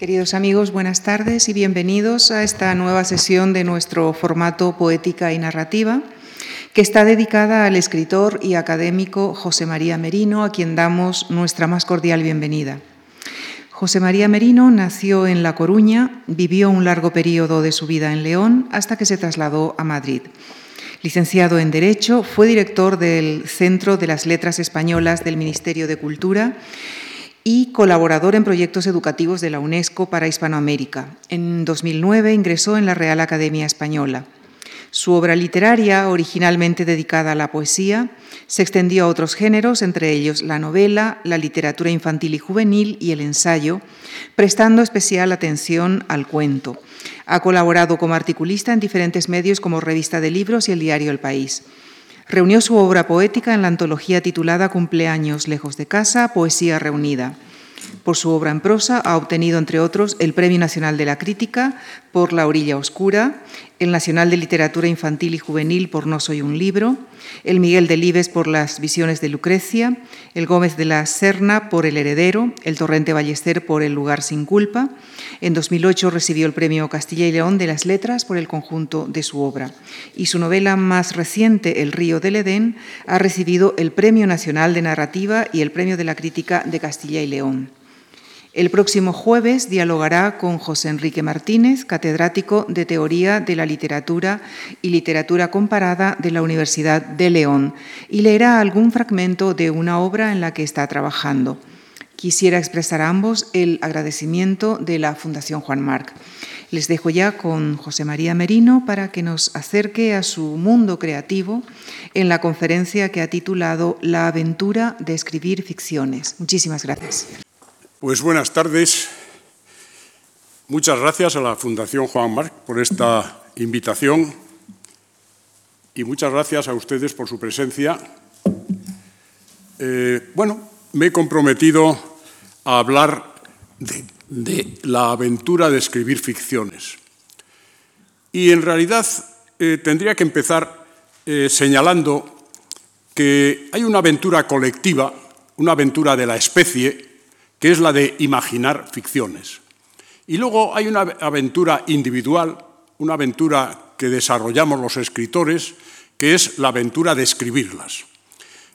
Queridos amigos, buenas tardes y bienvenidos a esta nueva sesión de nuestro formato Poética y Narrativa, que está dedicada al escritor y académico José María Merino, a quien damos nuestra más cordial bienvenida. José María Merino nació en La Coruña, vivió un largo periodo de su vida en León hasta que se trasladó a Madrid. Licenciado en Derecho, fue director del Centro de las Letras Españolas del Ministerio de Cultura y colaborador en proyectos educativos de la UNESCO para Hispanoamérica. En 2009 ingresó en la Real Academia Española. Su obra literaria, originalmente dedicada a la poesía, se extendió a otros géneros, entre ellos la novela, la literatura infantil y juvenil y el ensayo, prestando especial atención al cuento. Ha colaborado como articulista en diferentes medios como Revista de Libros y el diario El País. Reunió su obra poética en la antología titulada Cumpleaños lejos de casa, Poesía reunida. Por su obra en prosa ha obtenido, entre otros, el Premio Nacional de la Crítica por La Orilla Oscura, el Nacional de Literatura Infantil y Juvenil por No Soy un Libro, el Miguel Delibes por Las Visiones de Lucrecia, el Gómez de la Serna por El Heredero, el Torrente Ballester por El Lugar sin Culpa. En 2008 recibió el Premio Castilla y León de las Letras por el conjunto de su obra. Y su novela más reciente, El Río del Edén, ha recibido el Premio Nacional de Narrativa y el Premio de la Crítica de Castilla y León. El próximo jueves dialogará con José Enrique Martínez, catedrático de Teoría de la Literatura y Literatura Comparada de la Universidad de León, y leerá algún fragmento de una obra en la que está trabajando. Quisiera expresar a ambos el agradecimiento de la Fundación Juan Marc. Les dejo ya con José María Merino para que nos acerque a su mundo creativo en la conferencia que ha titulado La aventura de escribir ficciones. Muchísimas gracias. Pues buenas tardes. Muchas gracias a la Fundación Juan Marc por esta invitación y muchas gracias a ustedes por su presencia. Eh, bueno, me he comprometido a hablar de, la aventura de escribir ficciones. Y en realidad eh, tendría que empezar eh, señalando que hay una aventura colectiva, una aventura de la especie, que es la de imaginar ficciones. Y luego hay una aventura individual, una aventura que desarrollamos los escritores, que es la aventura de escribirlas.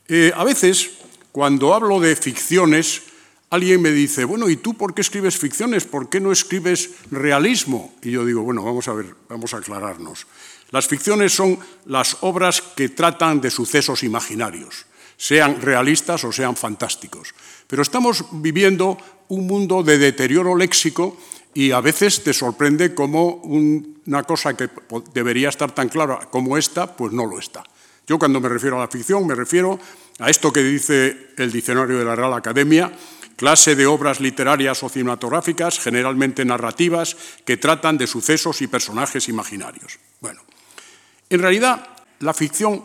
Eh, a veces, cuando hablo de ficciones, alguien me dice, bueno, ¿y tú por qué escribes ficciones? ¿Por qué no escribes realismo? Y yo digo, bueno, vamos a ver, vamos a aclararnos. Las ficciones son las obras que tratan de sucesos imaginarios, sean realistas o sean fantásticos. Pero estamos viviendo un mundo de deterioro léxico y a veces te sorprende cómo una cosa que debería estar tan clara como esta, pues no lo está. Yo cuando me refiero a la ficción me refiero a esto que dice el diccionario de la Real Academia, clase de obras literarias o cinematográficas, generalmente narrativas, que tratan de sucesos y personajes imaginarios. Bueno, en realidad la ficción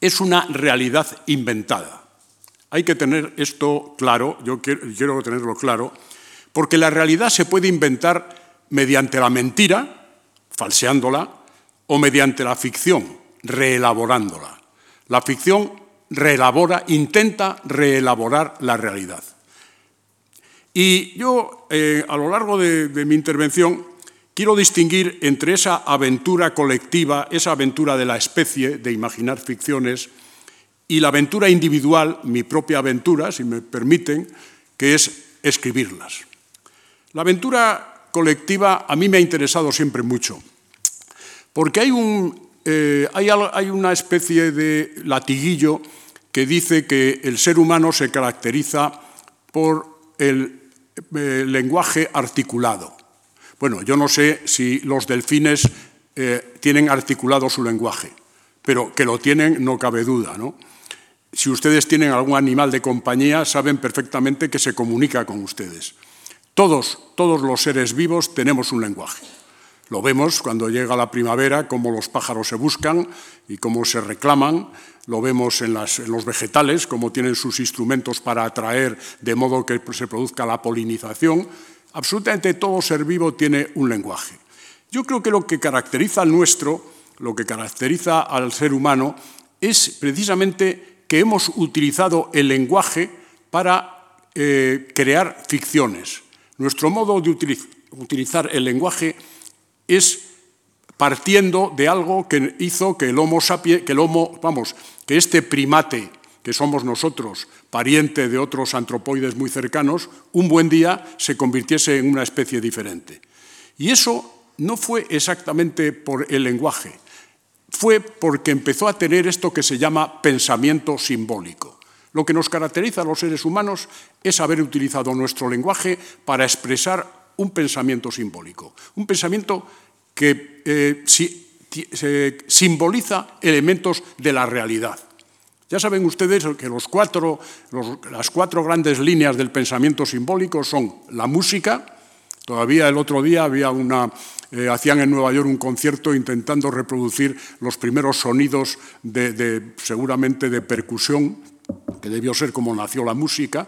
es una realidad inventada. Hay que tener esto claro, yo quiero, tenerlo claro, porque la realidad se puede inventar mediante la mentira, falseándola, o mediante la ficción, reelaborándola. La ficción reelabora, intenta reelaborar la realidad. Y yo, eh, a lo largo de, de mi intervención, quiero distinguir entre esa aventura colectiva, esa aventura de la especie, de imaginar ficciones, y la aventura individual, mi propia aventura, si me permiten, que es escribirlas. La aventura colectiva a mí me ha interesado siempre mucho, porque hay, eh, una especie de latiguillo que dice que el ser humano se caracteriza por el, eh, lenguaje articulado. Bueno, yo no sé si los delfines eh, tienen articulado su lenguaje, pero que lo tienen no cabe duda, ¿no? Si ustedes tienen algún animal de compañía, saben perfectamente que se comunica con ustedes. Todos, todos los seres vivos tenemos un lenguaje. Lo vemos cuando llega la primavera, cómo los pájaros se buscan y cómo se reclaman. Lo vemos en, en, los vegetales, cómo tienen sus instrumentos para atraer de modo que se produzca la polinización. Absolutamente todo ser vivo tiene un lenguaje. Yo creo que lo que caracteriza al nuestro, lo que caracteriza al ser humano, es precisamente que hemos utilizado el lenguaje para eh, crear ficciones, Nuestro modo de utilizar el lenguaje es partiendo de algo que hizo que el Homo sapiens, que el Homo, vamos, que este primate que somos nosotros, pariente de otros antropoides muy cercanos, un buen día se convirtiese en una especie diferente. Y eso no fue exactamente por el lenguaje, fue porque empezó a tener esto que se llama pensamiento simbólico. Lo que nos caracteriza a los seres humanos es haber utilizado nuestro lenguaje para expresar un pensamiento simbólico, un pensamiento que eh, simboliza elementos de la realidad. Ya saben ustedes que los cuatro, las cuatro grandes líneas del pensamiento simbólico son la música, todavía el otro día había una, eh, hacían en Nueva York un concierto intentando reproducir los primeros sonidos de, seguramente de percusión, que debió ser como nació la música,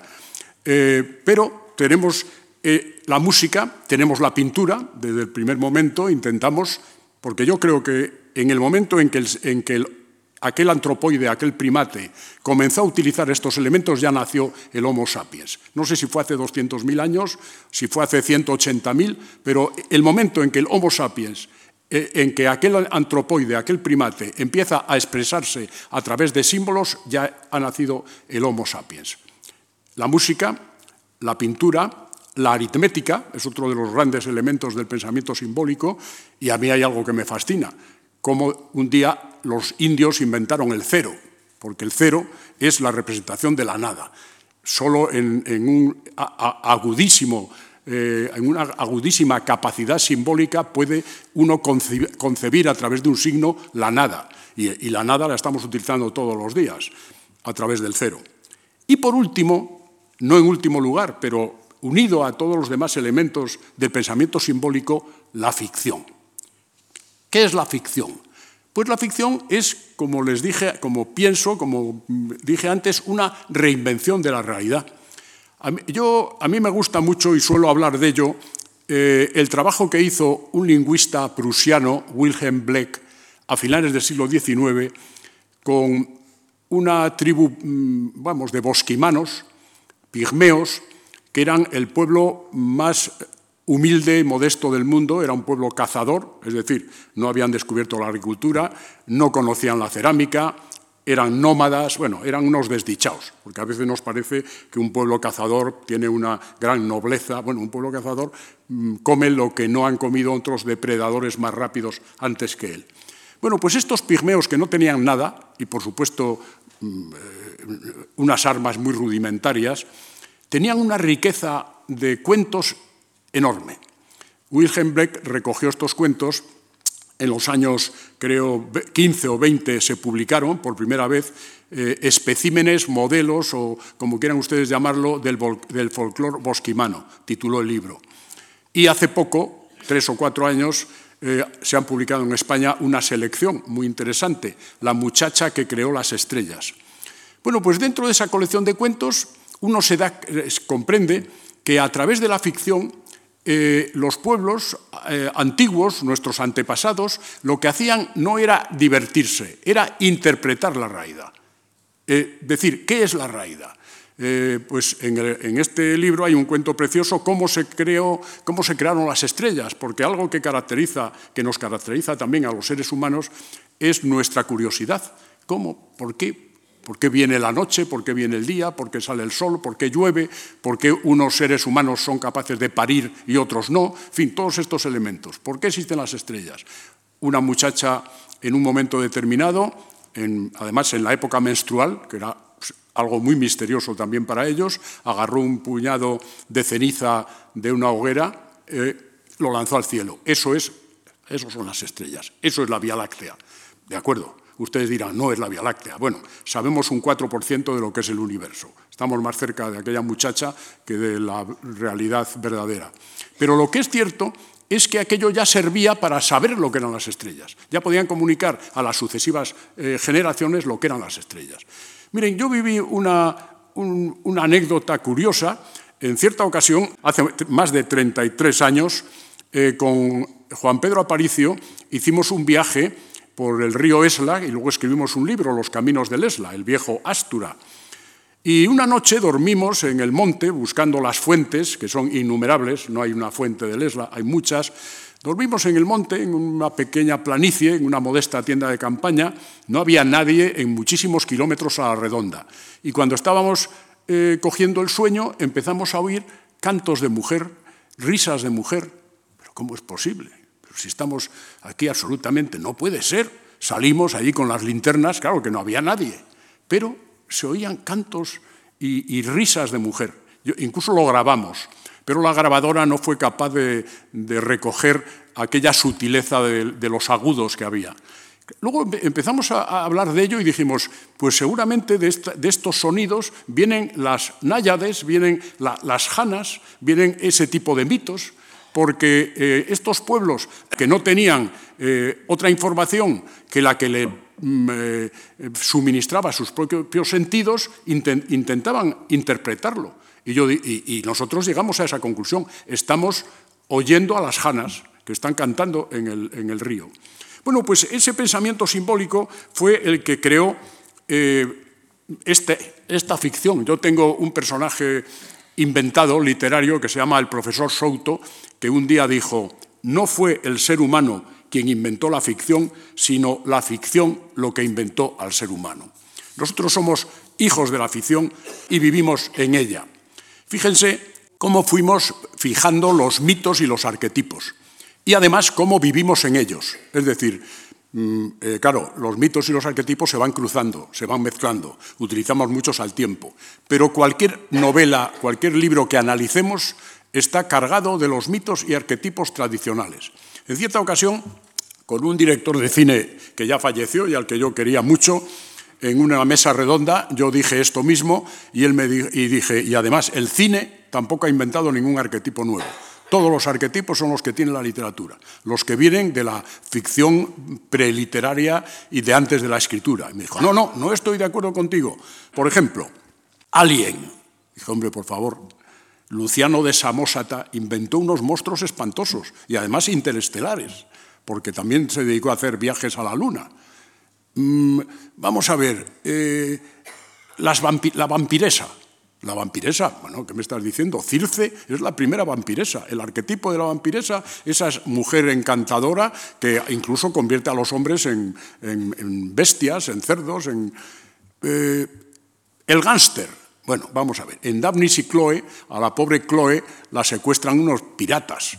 eh, pero tenemos eh, la música, tenemos la pintura, desde el primer momento intentamos, porque yo creo que en el momento en que, en que el aquel antropoide, aquel primate, comenzó a utilizar estos elementos, ya nació el Homo sapiens. No sé si fue hace 200.000 años, si fue hace 180.000, pero el momento en que el Homo sapiens, eh, en que aquel antropoide, aquel primate, empieza a expresarse a través de símbolos, ya ha nacido el Homo sapiens. La música, la pintura, la aritmética es otro de los grandes elementos del pensamiento simbólico y a mí hay algo que me fascina cómo un día los indios inventaron el cero, porque el cero es la representación de la nada. Solo en, un agudísimo, eh, en una agudísima capacidad simbólica puede uno concebir a través de un signo la nada. Y, y la nada la estamos utilizando todos los días a través del cero. Y por último, no en último lugar, pero unido a todos los demás elementos del pensamiento simbólico, la ficción. ¿Qué es la ficción? Pues la ficción es, como les dije, como pienso, como dije antes, una reinvención de la realidad. A mí, yo, a mí me gusta mucho y suelo hablar de ello eh, el trabajo que hizo un lingüista prusiano, Wilhelm Bleck, a finales del siglo XIX, con una tribu, mm, vamos, de bosquimanos, pigmeos, que eran el pueblo más humilde y modesto del mundo, era un pueblo cazador, es decir, no habían descubierto la agricultura, no conocían la cerámica, eran nómadas, bueno, eran unos desdichados, porque a veces nos parece que un pueblo cazador tiene una gran nobleza, bueno, un pueblo cazador mm, come lo que no han comido otros depredadores más rápidos antes que él. Bueno, pues estos pigmeos que no tenían nada, y por supuesto mm, eh, unas armas muy rudimentarias, tenían una riqueza de cuentos enorme. Wilhelm Bleck recogió estos cuentos en los años, creo, 15 o 20 se publicaron por primera vez eh, especímenes, modelos o como quieran ustedes llamarlo, del, del folclore bosquimano, tituló el libro. Y hace poco, tres o cuatro años, eh, se han publicado en España una selección muy interesante, La muchacha que creó las estrellas. Bueno, pues dentro de esa colección de cuentos uno se da, comprende que a través de la ficción eh, los pueblos eh, antiguos, nuestros antepasados, lo que hacían no era divertirse, era interpretar la raída. Eh, decir, ¿qué es la raída? pues en, este libro hay un cuento precioso, cómo se, creó, cómo se crearon las estrellas, porque algo que, caracteriza, que nos caracteriza también a los seres humanos es nuestra curiosidad. ¿Cómo? ¿Por qué? ¿Por qué viene la noche? ¿Por qué viene el día? ¿Por qué sale el sol? ¿Por qué llueve? ¿Por qué unos seres humanos son capaces de parir y otros no? En fin, todos estos elementos. ¿Por qué existen las estrellas? Una muchacha en un momento determinado, además en la época menstrual, que era algo muy misterioso también para ellos, agarró un puñado de ceniza de una hoguera, eh, lo lanzó al cielo. Eso es, eso son las estrellas, eso es la Vía Láctea. ¿De acuerdo? Ustedes dirán, no es la Vía Láctea. Bueno, sabemos un 4% de lo que es el universo. Estamos más cerca de aquella muchacha que de la realidad verdadera. Pero lo que es cierto es que aquello ya servía para saber lo que eran las estrellas. Ya podían comunicar a las sucesivas eh, generaciones lo que eran las estrellas. Miren, yo viví una, anécdota curiosa. En cierta ocasión, hace más de 33 años, eh, con Juan Pedro Aparicio, hicimos un viaje por el río Esla y luego escribimos un libro, Los Caminos del Esla, el viejo Astura. Y una noche dormimos en el monte buscando las fuentes, que son innumerables, no hay una fuente de Lesla, hay muchas. Dormimos en el monte, en una pequeña planicie, en una modesta tienda de campaña. No había nadie en muchísimos kilómetros a la redonda. Y cuando estábamos eh, cogiendo el sueño, empezamos a oír cantos de mujer, risas de mujer. ¿Pero cómo es posible? Si estamos aquí absolutamente, no puede ser. Salimos allí con las linternas, claro que no había nadie. Pero se oían cantos y, risas de mujer. incluso lo grabamos, pero la grabadora no fue capaz de, recoger aquella sutileza de, los agudos que había. Luego empezamos a, hablar de ello y dijimos, pues seguramente de, estos sonidos vienen las náyades, vienen las janas, vienen ese tipo de mitos, porque eh, estos pueblos que no tenían eh, otra información que la que le Mm, eh, suministraba sus propios sentidos, intentaban interpretarlo. Y, yo, y, nosotros llegamos a esa conclusión. Estamos oyendo a las janas que están cantando en el, río. Bueno, pues ese pensamiento simbólico fue el que creó este, esta ficción. Yo tengo un personaje inventado, literario, que se llama el profesor Souto, que un día dijo, no fue el ser humano quien inventó la ficción, sino la ficción lo que inventó al ser humano. Nosotros somos hijos de la ficción y vivimos en ella. Fíjense cómo fuimos fijando los mitos y los arquetipos y además cómo vivimos en ellos. Es decir, mm, eh, claro, los mitos y los arquetipos se van cruzando, se van mezclando, utilizamos muchos al tiempo, pero cualquier novela, cualquier libro que analicemos está cargado de los mitos y arquetipos tradicionales. En cierta ocasión con un director de cine que ya falleció y al que yo quería mucho, en una mesa redonda yo dije esto mismo y él me y dije, y además el cine tampoco ha inventado ningún arquetipo nuevo. Todos los arquetipos son los que tiene la literatura, los que vienen de la ficción preliteraria y de antes de la escritura. Y me dijo, no, no, no estoy de acuerdo contigo. Por ejemplo, Alien. Dije, hombre, por favor, Luciano de Samosata inventó unos monstruos espantosos y además interestelares porque también se dedicó a hacer viajes a la Luna. Mm, vamos a ver, eh, la vampiresa. La vampiresa, bueno, ¿qué me estás diciendo? Circe es la primera vampiresa. El arquetipo de la vampiresa, esa mujer encantadora que incluso convierte a los hombres en, bestias, en cerdos, en... Eh, el gánster, bueno, vamos a ver, en Daphnis y Chloe, a la pobre Chloe la secuestran unos piratas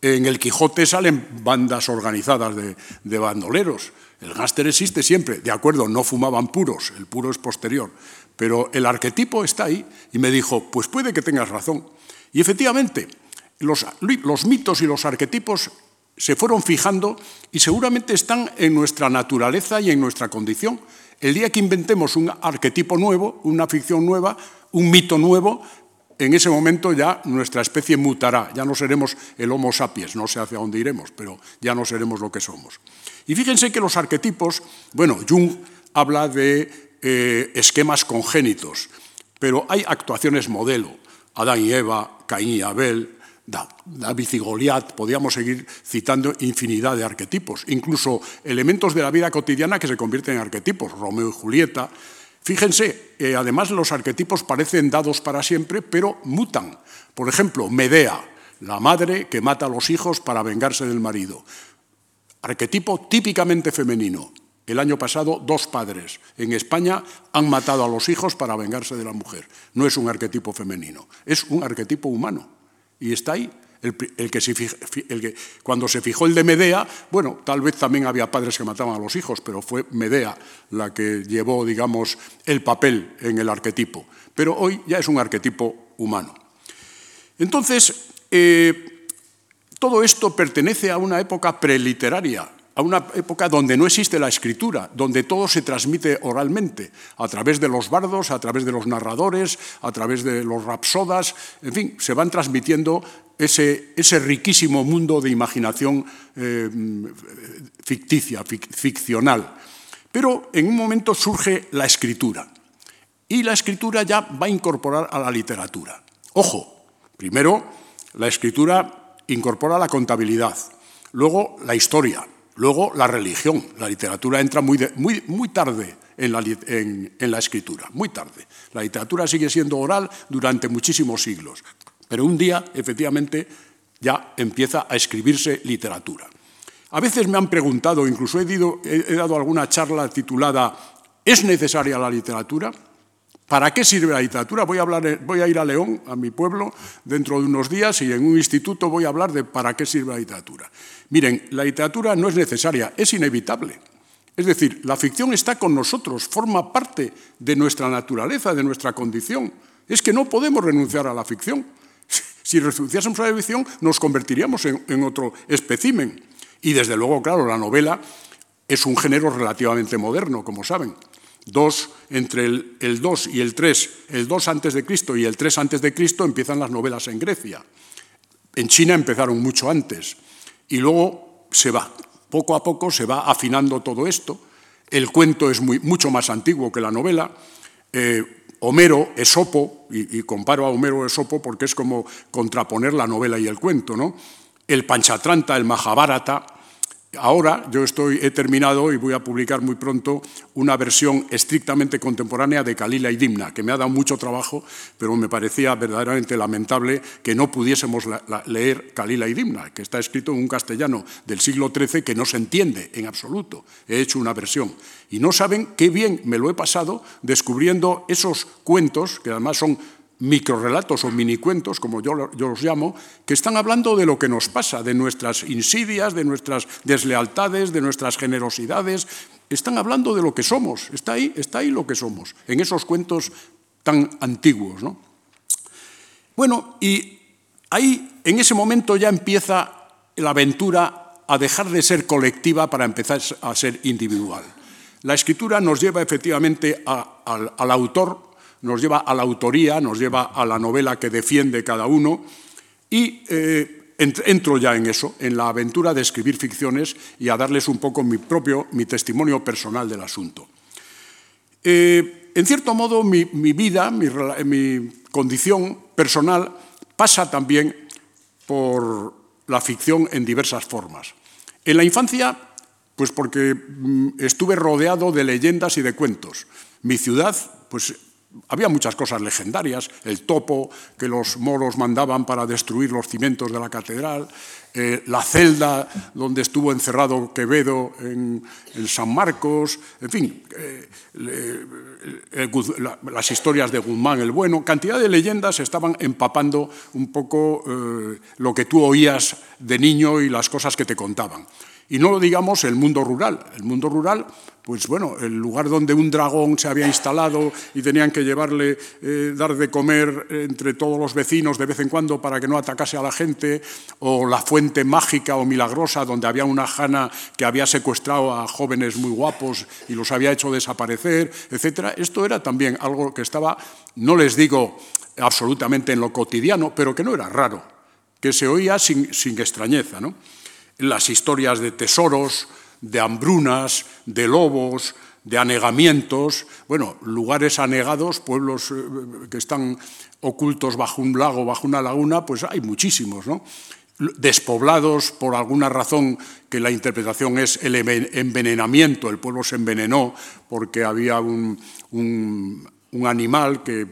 en el Quijote salen bandas organizadas de, bandoleros. El gáster existe siempre, de acuerdo, no fumaban puros, el puro es posterior, pero el arquetipo está ahí y me dijo, pues puede que tengas razón. Y efectivamente, los, los mitos y los arquetipos se fueron fijando y seguramente están en nuestra naturaleza y en nuestra condición. El día que inventemos un arquetipo nuevo, una ficción nueva, un mito nuevo, en ese momento ya nuestra especie mutará, ya no seremos el Homo sapiens, no sé hacia dónde iremos, pero ya no seremos lo que somos. Y fíjense que los arquetipos, bueno, Jung habla de eh, esquemas congénitos, pero hay actuaciones modelo, Adán y Eva, Caín y Abel, David y Goliat, podríamos seguir citando infinidad de arquetipos, incluso elementos de la vida cotidiana que se convierten en arquetipos, Romeo y Julieta, Fíjense, eh, además los arquetipos parecen dados para siempre, pero mutan. Por ejemplo, Medea, la madre que mata a los hijos para vengarse del marido. Arquetipo típicamente femenino. El año pasado, dos padres en España han matado a los hijos para vengarse de la mujer. No es un arquetipo femenino, es un arquetipo humano. Y está ahí. El, que, cuando se fijó el de Medea, bueno, tal vez también había padres que mataban a los hijos, pero fue Medea la que llevó, digamos, el papel en el arquetipo. Pero hoy ya es un arquetipo humano. Entonces, eh, todo esto pertenece a una época preliteraria, a una época donde no existe la escritura, donde todo se transmite oralmente, a través de los bardos, a través de los narradores, a través de los rapsodas, en fin, se van transmitiendo ese, riquísimo mundo de imaginación eh, ficticia, ficcional. Pero en un momento surge la escritura, y la escritura ya va a incorporar a la literatura. Ojo, primero la escritura incorpora la contabilidad, luego la historia, Luego, la religión. La literatura entra muy, muy, muy tarde en la, escritura, muy tarde. La literatura sigue siendo oral durante muchísimos siglos, pero un día, efectivamente, ya empieza a escribirse literatura. A veces me han preguntado, incluso he dado alguna charla titulada ¿Es necesaria la literatura? ¿Para qué sirve la literatura? Voy a, hablar, voy a ir a León, a mi pueblo, dentro de unos días y en un instituto voy a hablar de para qué sirve la literatura. Miren, la literatura no es necesaria, es inevitable. Es decir, la ficción está con nosotros, forma parte de nuestra naturaleza, de nuestra condición. Es que no podemos renunciar a la ficción. Si renunciásemos a la ficción, nos convertiríamos en, otro especímen. Y desde luego, claro, la novela es un género relativamente moderno, como saben dos, entre el, 2 y el 3, el 2 antes de Cristo y el 3 antes de Cristo empiezan las novelas en Grecia. En China empezaron mucho antes y luego se va, poco a poco se va afinando todo esto. El cuento es muy, mucho más antiguo que la novela. Eh, Homero, Esopo, y, comparo a Homero Esopo porque es como contraponer la novela y el cuento, ¿no? El Panchatranta, el Mahabharata, Ahora yo estoy, he terminado y voy a publicar muy pronto una versión estrictamente contemporánea de Kalila y Dimna, que me ha dado mucho trabajo, pero me parecía verdaderamente lamentable que no pudiésemos leer Kalila y Dimna, que está escrito en un castellano del siglo XIII que no se entiende en absoluto. He hecho una versión. Y no saben qué bien me lo he pasado descubriendo esos cuentos, que además son microrelatos o minicuentos, como yo, yo, los llamo, que están hablando de lo que nos pasa, de nuestras insidias, de nuestras deslealtades, de nuestras generosidades. Están hablando de lo que somos. Está ahí, está ahí lo que somos, en esos cuentos tan antiguos. ¿no? Bueno, y ahí, en ese momento ya empieza la aventura a dejar de ser colectiva para empezar a ser individual. La escritura nos lleva efectivamente al autor nos lleva a la autoría, nos lleva a la novela que defiende cada uno y eh, entro ya en eso, en la aventura de escribir ficciones y a darles un poco mi propio, mi testimonio personal del asunto. Eh, en cierto modo, mi, vida, mi, mi condición personal pasa también por la ficción en diversas formas. En la infancia, pues porque mm, estuve rodeado de leyendas y de cuentos. Mi ciudad, pues había muchas cosas legendarias, el topo que los moros mandaban para destruir los cimientos de la catedral, eh, la celda donde estuvo encerrado Quevedo en, San Marcos, en fin, eh, las historias de Guzmán el Bueno, cantidad de leyendas estaban empapando un poco eh, lo que tú oías de niño y las cosas que te contaban. Y no digamos el mundo rural. El mundo rural, pues bueno, el lugar donde un dragón se había instalado y tenían que llevarle, eh, dar de comer entre todos los vecinos de vez en cuando para que no atacase a la gente, o la fuente mágica o milagrosa donde había una jana que había secuestrado a jóvenes muy guapos y los había hecho desaparecer, etc. Esto era también algo que estaba, no les digo absolutamente en lo cotidiano, pero que no era raro, que se oía sin, sin extrañeza, ¿no? Las historias de tesoros, de hambrunas, de lobos, de anegamientos, bueno, lugares anegados, pueblos eh, que están ocultos bajo un lago, bajo una laguna, pues hay muchísimos, ¿no? Despoblados por alguna razón que la interpretación es el envenenamiento, el pueblo se envenenó porque había un, un animal que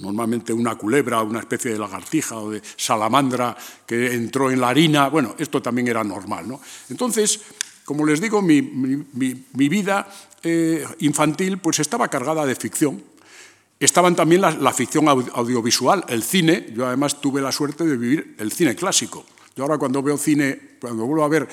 normalmente una culebra, una especie de lagartija o de salamandra que entró en la harina. Bueno, esto también era normal. ¿no? Entonces, como les digo, mi, vida eh, infantil pues estaba cargada de ficción. Estaban también la ficción audiovisual, el cine. Yo además tuve la suerte de vivir el cine clásico. Yo ahora cuando veo cine, cuando vuelvo a ver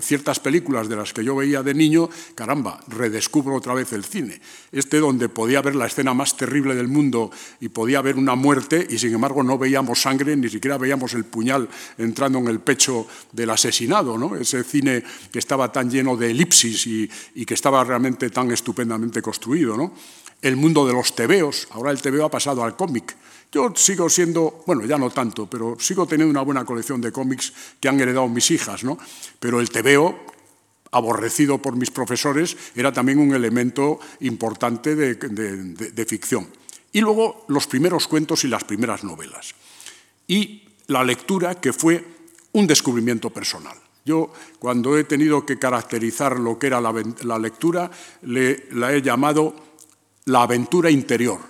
ciertas películas de las que yo veía de niño, caramba, redescubro otra vez el cine. Este donde podía ver la escena más terrible del mundo y podía ver una muerte y sin embargo no veíamos sangre, ni siquiera veíamos el puñal entrando en el pecho del asesinado. ¿no? Ese cine que estaba tan lleno de elipsis y, y que estaba realmente tan estupendamente construido. ¿no? El mundo de los tebeos, ahora el tebeo ha pasado al cómic yo sigo siendo, bueno, ya no tanto, pero sigo teniendo una buena colección de cómics que han heredado mis hijas, ¿no? Pero el TVO, aborrecido por mis profesores, era también un elemento importante de, ficción. Y luego los primeros cuentos y las primeras novelas. Y la lectura, que fue un descubrimiento personal. Yo, cuando he tenido que caracterizar lo que era la, lectura, le, la he llamado la aventura interior,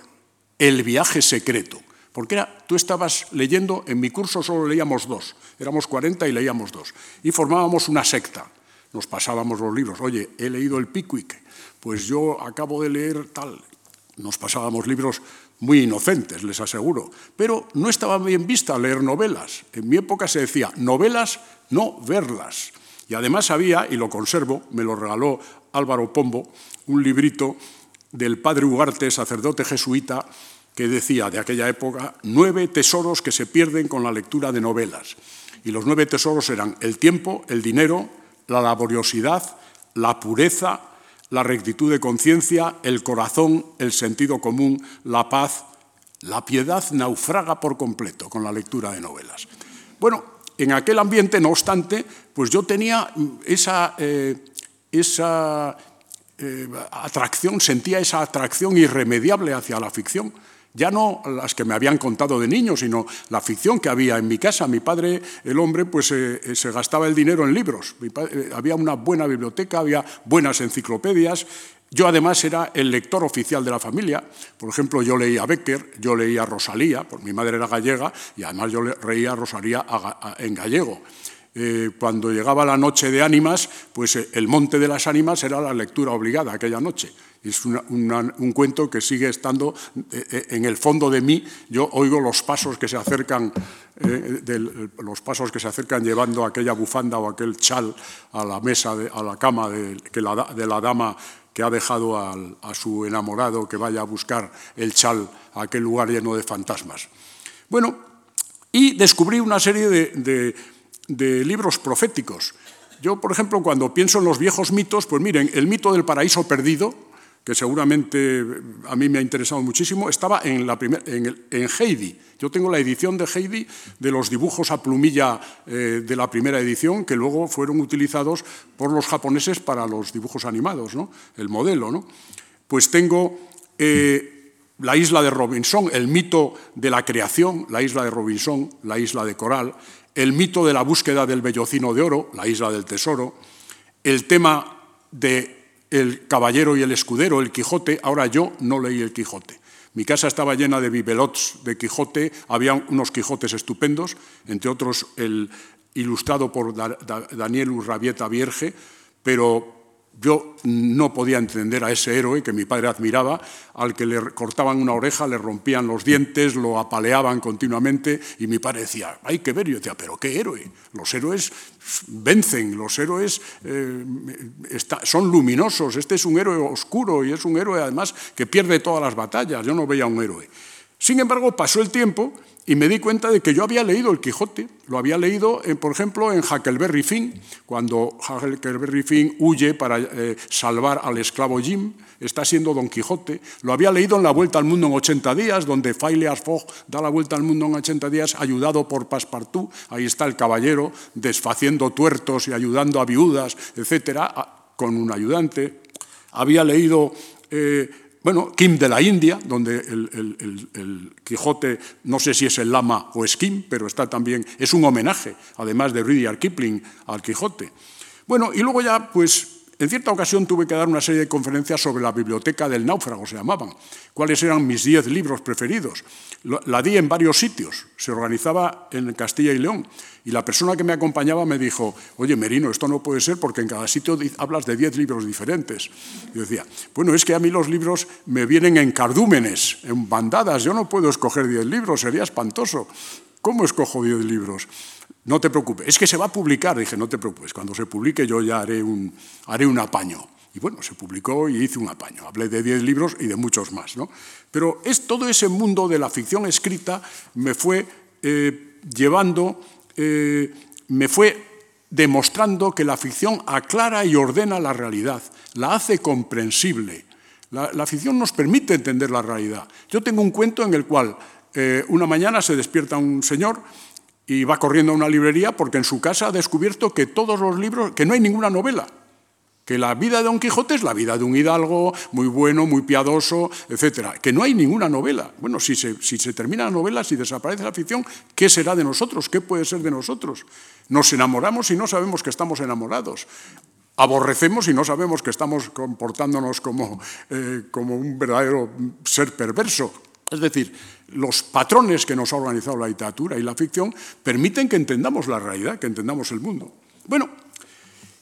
el viaje secreto. Porque era, tú estabas leyendo, en mi curso solo leíamos dos, éramos 40 y leíamos dos. Y formábamos una secta. Nos pasábamos los libros. Oye, he leído el Pickwick, pues yo acabo de leer tal. Nos pasábamos libros muy inocentes, les aseguro. Pero no estaba bien vista leer novelas. En mi época se decía, novelas, no verlas. Y además había, y lo conservo, me lo regaló Álvaro Pombo, un librito del padre Ugarte, sacerdote jesuita, que decía de aquella época, nueve tesoros que se pierden con la lectura de novelas. Y los nueve tesoros eran el tiempo, el dinero, la laboriosidad, la pureza, la rectitud de conciencia, el corazón, el sentido común, la paz. La piedad naufraga por completo con la lectura de novelas. Bueno, en aquel ambiente, no obstante, pues yo tenía esa, eh, esa eh, atracción, sentía esa atracción irremediable hacia la ficción ya no las que me habían contado de niño, sino la ficción que había en mi casa. Mi padre, el hombre, pues eh, eh, se gastaba el dinero en libros. Eh, había una buena biblioteca, había buenas enciclopedias. Yo además era el lector oficial de la familia. Por ejemplo, yo leía Becker, yo leía Rosalía, porque mi madre era gallega, y además yo leía Rosalía en gallego. cuando llegaba la noche de ánimas, pues el Monte de las Ánimas era la lectura obligada aquella noche. Es un cuento que sigue estando eh, eh, en el fondo de mí. Yo oigo los pasos que se acercan, eh, los pasos que se acercan llevando aquella bufanda o aquel chal a la mesa, a la cama de, la, dama que ha dejado a su enamorado que vaya a buscar el chal a aquel lugar lleno de fantasmas. Bueno, y descubrí una serie de, de libros proféticos. Yo, por ejemplo, cuando pienso en los viejos mitos, pues miren, el mito del paraíso perdido, que seguramente a mí me ha interesado muchísimo, estaba en, la en, Heidi. Yo tengo la edición de Heidi de los dibujos a plumilla eh, de la primera edición, que luego fueron utilizados por los japoneses para los dibujos animados, ¿no? el modelo. ¿no? Pues tengo eh, la isla de Robinson, el mito de la creación, la isla de Robinson, la isla de Coral, el mito de la búsqueda del bellocino de oro, la isla del tesoro, el tema de el caballero y el escudero, el Quijote, ahora yo no leí el Quijote. Mi casa estaba llena de bibelots de Quijote, había unos Quijotes estupendos, entre otros el ilustrado por Daniel Urrabieta Vierge, pero yo no podía entender a ese héroe que mi padre admiraba, al que le cortaban una oreja, le rompían los dientes, lo apaleaban continuamente, y mi padre decía, hay que ver, yo decía, pero qué héroe, los héroes vencen, los héroes eh, son luminosos, este es un héroe oscuro y es un héroe además que pierde todas las batallas, yo no veía un héroe. Sin embargo, pasó el tiempo y me di cuenta de que yo había leído el Quijote, lo había leído, por ejemplo, en Huckleberry Finn, cuando Huckleberry Finn huye para eh, salvar al esclavo Jim, está siendo Don Quijote, lo había leído en La Vuelta al Mundo en 80 días, donde Phileas Fogg da la vuelta al mundo en 80 días, ayudado por Passepartout, ahí está el caballero desfaciendo tuertos y ayudando a viudas, etcétera, con un ayudante. Había leído... Eh, bueno, Kim de la India, donde el, Quijote, no sé si es el lama o es Kim, pero está también, es un homenaje, además de Rudyard Kipling, al Quijote. Bueno, y luego ya, pues, en cierta ocasión tuve que dar una serie de conferencias sobre la biblioteca del náufrago, se llamaban, cuáles eran mis diez libros preferidos. La di en varios sitios, se organizaba en Castilla y León, y la persona que me acompañaba me dijo, oye Merino, esto no puede ser porque en cada sitio hablas de diez libros diferentes. Yo decía, bueno, es que a mí los libros me vienen en cardúmenes, en bandadas, yo no puedo escoger diez libros, sería espantoso. ¿Cómo escojo diez libros? No te preocupes, es que se va a publicar. Dije, no te preocupes, cuando se publique yo ya haré un, haré un apaño. Y bueno, se publicó y hice un apaño. Hablé de 10 libros y de muchos más. ¿no? Pero es, todo ese mundo de la ficción escrita me fue eh, llevando, eh, me fue demostrando que la ficción aclara y ordena la realidad, la hace comprensible. La, ficción nos permite entender la realidad. Yo tengo un cuento en el cual eh, una mañana se despierta un señor y va corriendo a una librería porque en su casa ha descubierto que todos los libros, que no hay ninguna novela, que la vida de Don Quijote es la vida de un hidalgo muy bueno, muy piadoso, etcétera, que no hay ninguna novela. Bueno, si se, si se termina la novela, si desaparece la ficción, ¿qué será de nosotros? ¿Qué puede ser de nosotros? Nos enamoramos y no sabemos que estamos enamorados. Aborrecemos y no sabemos que estamos comportándonos como, eh, como un verdadero ser perverso. Es decir, los patrones que nos ha organizado la literatura y la ficción permiten que entendamos la realidad, que entendamos el mundo. Bueno,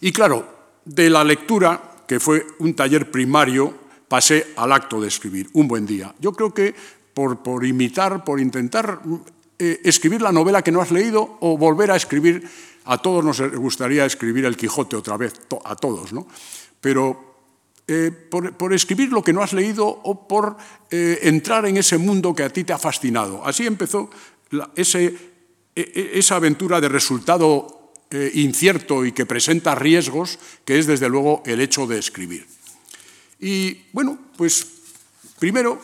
y claro, de la lectura, que fue un taller primario, pasé al acto de escribir, un buen día. Yo creo que por, imitar, por intentar eh, escribir la novela que no has leído o volver a escribir, a todos nos gustaría escribir El Quijote otra vez, a todos, ¿no? Pero eh, por, escribir lo que no has leído o por eh, entrar en ese mundo que a ti te ha fascinado. Así empezó e, e, esa aventura de resultado eh, incierto y que presenta riesgos, que es desde luego el hecho de escribir. Y bueno, pues primero,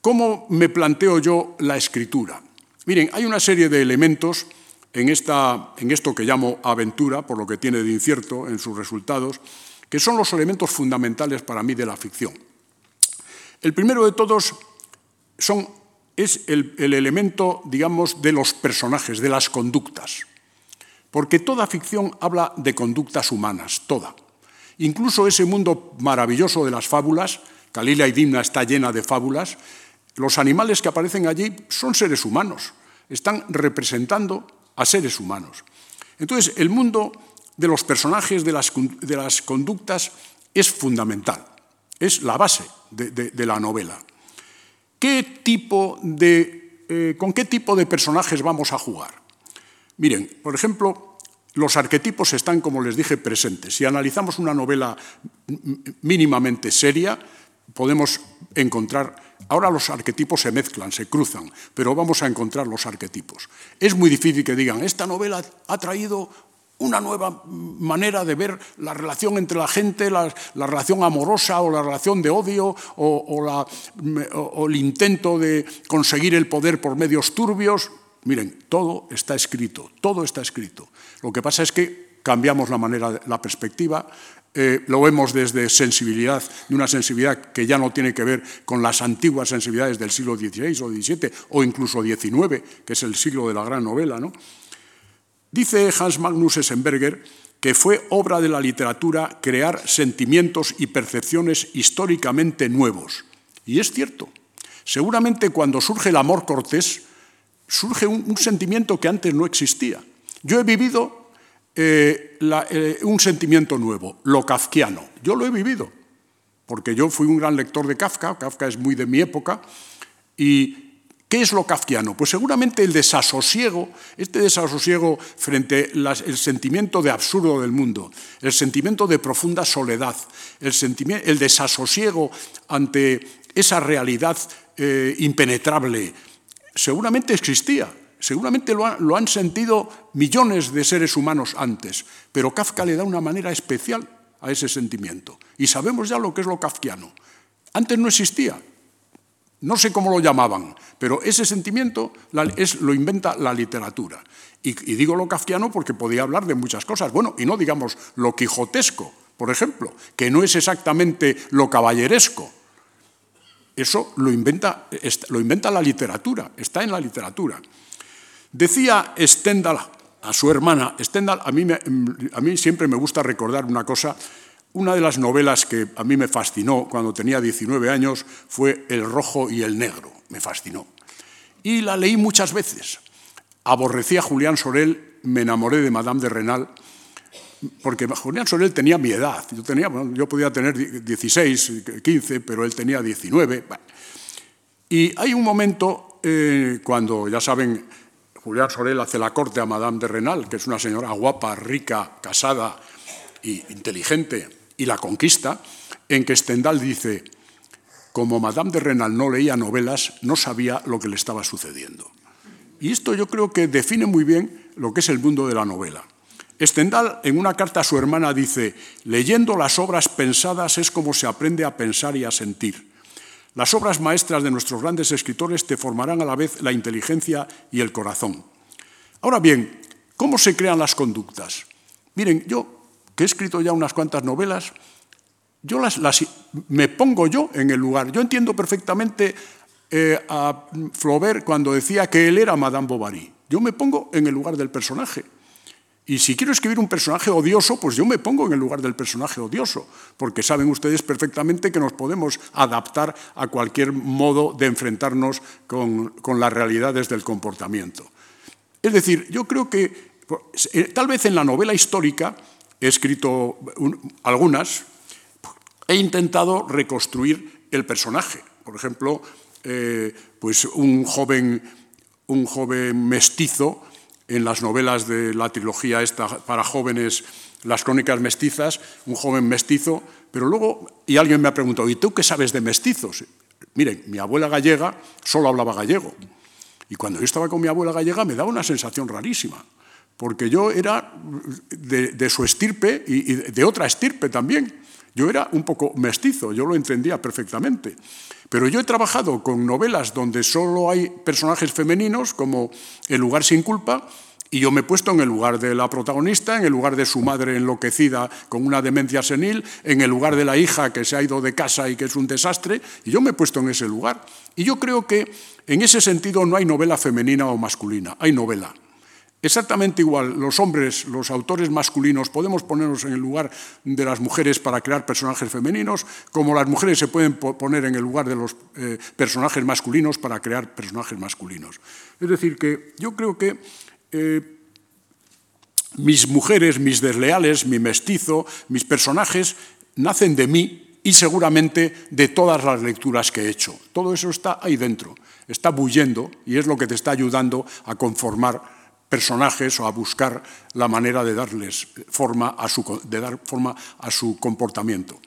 ¿cómo me planteo yo la escritura? Miren, hay una serie de elementos en, esta, en esto que llamo aventura, por lo que tiene de incierto en sus resultados, que son los elementos fundamentales para mí de la ficción. El primero de todos es el, elemento, digamos, de los personajes, de las conductas. Porque toda ficción habla de conductas humanas, toda. Incluso ese mundo maravilloso de las fábulas, Calila y Dimna está llena de fábulas, los animales que aparecen allí son seres humanos, están representando a seres humanos. Entonces, el mundo de los personajes, de las, de las conductas, es fundamental, es la base de la novela. ¿Qué tipo de, eh, ¿Con qué tipo de personajes vamos a jugar? Miren, por ejemplo, los arquetipos están, como les dije, presentes. Si analizamos una novela mínimamente seria, podemos encontrar, ahora los arquetipos se mezclan, se cruzan, pero vamos a encontrar los arquetipos. Es muy difícil que digan, esta novela ha traído una nueva manera de ver la relación entre la gente, la, relación amorosa o la relación de odio o, o, el intento de conseguir el poder por medios turbios. Miren, todo está escrito, todo está escrito. Lo que pasa es que cambiamos la manera, la perspectiva, eh, lo vemos desde sensibilidad, de una sensibilidad que ya no tiene que ver con las antiguas sensibilidades del siglo XVI o XVII o incluso XIX, que es el siglo de la gran novela, ¿no? Dice Hans Magnus Essenberger que fue obra de la literatura crear sentimientos y percepciones históricamente nuevos. Y es cierto. Seguramente cuando surge el amor cortés, surge un, sentimiento que antes no existía. Yo he vivido eh, eh, un sentimiento nuevo, lo kafkiano. Yo lo he vivido, porque yo fui un gran lector de Kafka, Kafka es muy de mi época, y ¿Qué es lo kafkiano? Pues seguramente el desasosiego, este desasosiego frente al sentimiento de absurdo del mundo, el sentimiento de profunda soledad, el, el desasosiego ante esa realidad eh, impenetrable, seguramente existía. Seguramente lo, han sentido millones de seres humanos antes, pero Kafka le da una manera especial a ese sentimiento. Y sabemos ya lo que es lo kafkiano. Antes no existía, no sé cómo lo llamaban, pero ese sentimiento es, lo inventa la literatura. Y, digo lo kafkiano porque podía hablar de muchas cosas. Bueno, y no digamos lo quijotesco, por ejemplo, que no es exactamente lo caballeresco. Eso lo inventa, lo inventa la literatura, está en la literatura. Decía Stendhal a su hermana, Stendhal, a mí, a mí siempre me gusta recordar una cosa una de las novelas que a mí me fascinó cuando tenía 19 años fue El rojo y el negro, me fascinó. Y la leí muchas veces. Aborrecí a Julián Sorel, me enamoré de Madame de Renal, porque Julián Sorel tenía mi edad. Yo, tenía, yo podía tener 16, 15, pero él tenía 19. Y hay un momento eh, cuando, ya saben, Julián Sorel hace la corte a Madame de Renal, que es una señora guapa, rica, casada e inteligente, y la conquista, en que Stendhal dice, como Madame de Renal no leía novelas, no sabía lo que le estaba sucediendo. Y esto yo creo que define muy bien lo que es el mundo de la novela. Stendhal, en una carta a su hermana, dice, leyendo las obras pensadas es como se aprende a pensar y a sentir. Las obras maestras de nuestros grandes escritores te formarán a la vez la inteligencia y el corazón. Ahora bien, ¿cómo se crean las conductas? Miren, yo que he escrito ya unas cuantas novelas, yo las, me pongo yo en el lugar. Yo entiendo perfectamente eh, a Flaubert cuando decía que él era Madame Bovary. Yo me pongo en el lugar del personaje. Y si quiero escribir un personaje odioso, pues yo me pongo en el lugar del personaje odioso, porque saben ustedes perfectamente que nos podemos adaptar a cualquier modo de enfrentarnos con, las realidades del comportamiento. Es decir, yo creo que eh, tal vez en la novela histórica he escrito algunas, he intentado reconstruir el personaje. Por ejemplo, eh, pues un joven, un joven mestizo en las novelas de la trilogía esta para jóvenes, las crónicas mestizas, un joven mestizo, pero luego, y alguien me ha preguntado, ¿y tú qué sabes de mestizos? Miren, mi abuela gallega solo hablaba gallego. Y cuando yo estaba con mi abuela gallega me daba una sensación rarísima, porque yo era de, su estirpe y, y de otra estirpe también. Yo era un poco mestizo, yo lo entendía perfectamente. Pero yo he trabajado con novelas donde solo hay personajes femeninos, como El lugar sin culpa, y yo me he puesto en el lugar de la protagonista, en el lugar de su madre enloquecida con una demencia senil, en el lugar de la hija que se ha ido de casa y que es un desastre, y yo me he puesto en ese lugar. Y yo creo que en ese sentido no hay novela femenina o masculina, hay novela. Exactamente igual, los hombres, los autores masculinos, podemos ponernos en el lugar de las mujeres para crear personajes femeninos, como las mujeres se pueden poner en el lugar de los eh, personajes masculinos para crear personajes masculinos. Es decir, que yo creo que eh, mis mujeres, mis desleales, mi mestizo, mis personajes, nacen de mí y seguramente de todas las lecturas que he hecho. Todo eso está ahí dentro, está bullendo y es lo que te está ayudando a conformar personajes o a buscar la manera de darles forma a su, de dar forma a su comportamiento.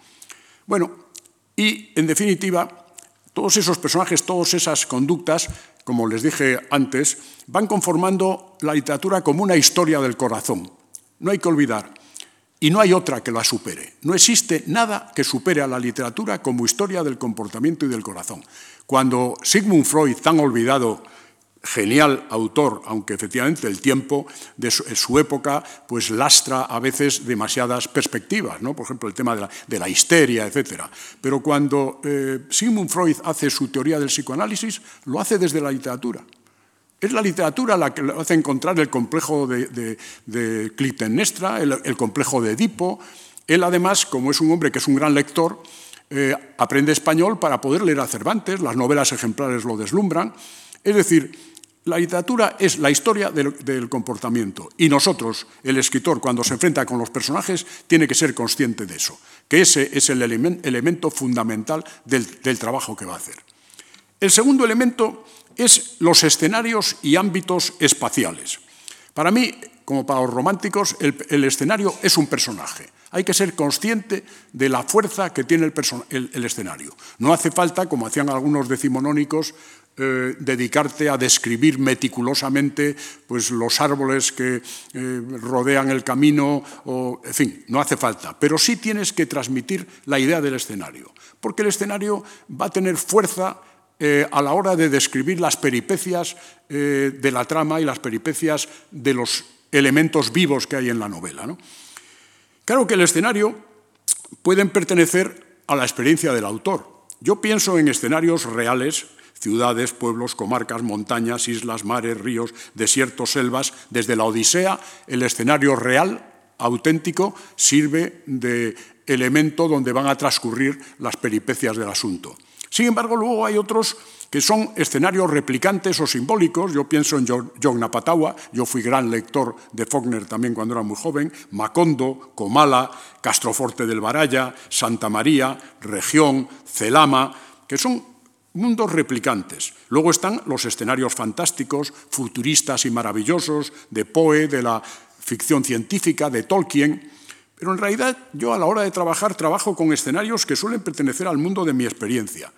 Bueno, y en definitiva, todos esos personajes, todas esas conductas, como les dije antes, van conformando la literatura como una historia del corazón. No hay que olvidar, y no hay otra que la supere. No existe nada que supere a la literatura como historia del comportamiento y del corazón. Cuando Sigmund Freud, tan olvidado, genial autor, aunque efectivamente el tiempo de su, época pues lastra a veces demasiadas perspectivas, ¿no? por ejemplo el tema de la, histeria, etc. Pero cuando eh, Sigmund Freud hace su teoría del psicoanálisis, lo hace desde la literatura. Es la literatura la que le hace encontrar el complejo de, de, de Clitemnestra, el, complejo de Edipo. Él además, como es un hombre que es un gran lector, eh, aprende español para poder leer a Cervantes, las novelas ejemplares lo deslumbran. Es decir, la literatura es la historia del, comportamiento y nosotros, el escritor, cuando se enfrenta con los personajes, tiene que ser consciente de eso, que ese es el elemento fundamental del, trabajo que va a hacer. El segundo elemento es los escenarios y ámbitos espaciales. Para mí, como para los románticos, el, escenario es un personaje. Hay que ser consciente de la fuerza que tiene el escenario. No hace falta, como hacían algunos decimonónicos, eh, dedicarte a describir meticulosamente pues, los árboles que eh, rodean el camino, o, en fin, no hace falta, pero sí tienes que transmitir la idea del escenario, porque el escenario va a tener fuerza eh, a la hora de describir las peripecias de la trama y las peripecias de los elementos vivos que hay en la novela. Claro que el escenario puede pertenecer a la experiencia del autor. Yo pienso en escenarios reales, ciudades, pueblos, comarcas, montañas, islas, mares, ríos, desiertos, selvas. Desde la Odisea, el escenario real, auténtico, sirve de elemento donde van a transcurrir las peripecias del asunto. Sin embargo, luego hay otros que son escenarios replicantes o simbólicos. Yo pienso en John Napatawa, yo fui gran lector de Faulkner también cuando era muy joven, Macondo, Comala, Castroforte del Baraya, Santa María, Región, Celama, que son mundos replicantes. Luego están los escenarios fantásticos, futuristas y maravillosos de Poe, de la ficción científica, de Tolkien. Pero en realidad yo a la hora de trabajar trabajo con escenarios que suelen pertenecer al mundo de mi experiencia.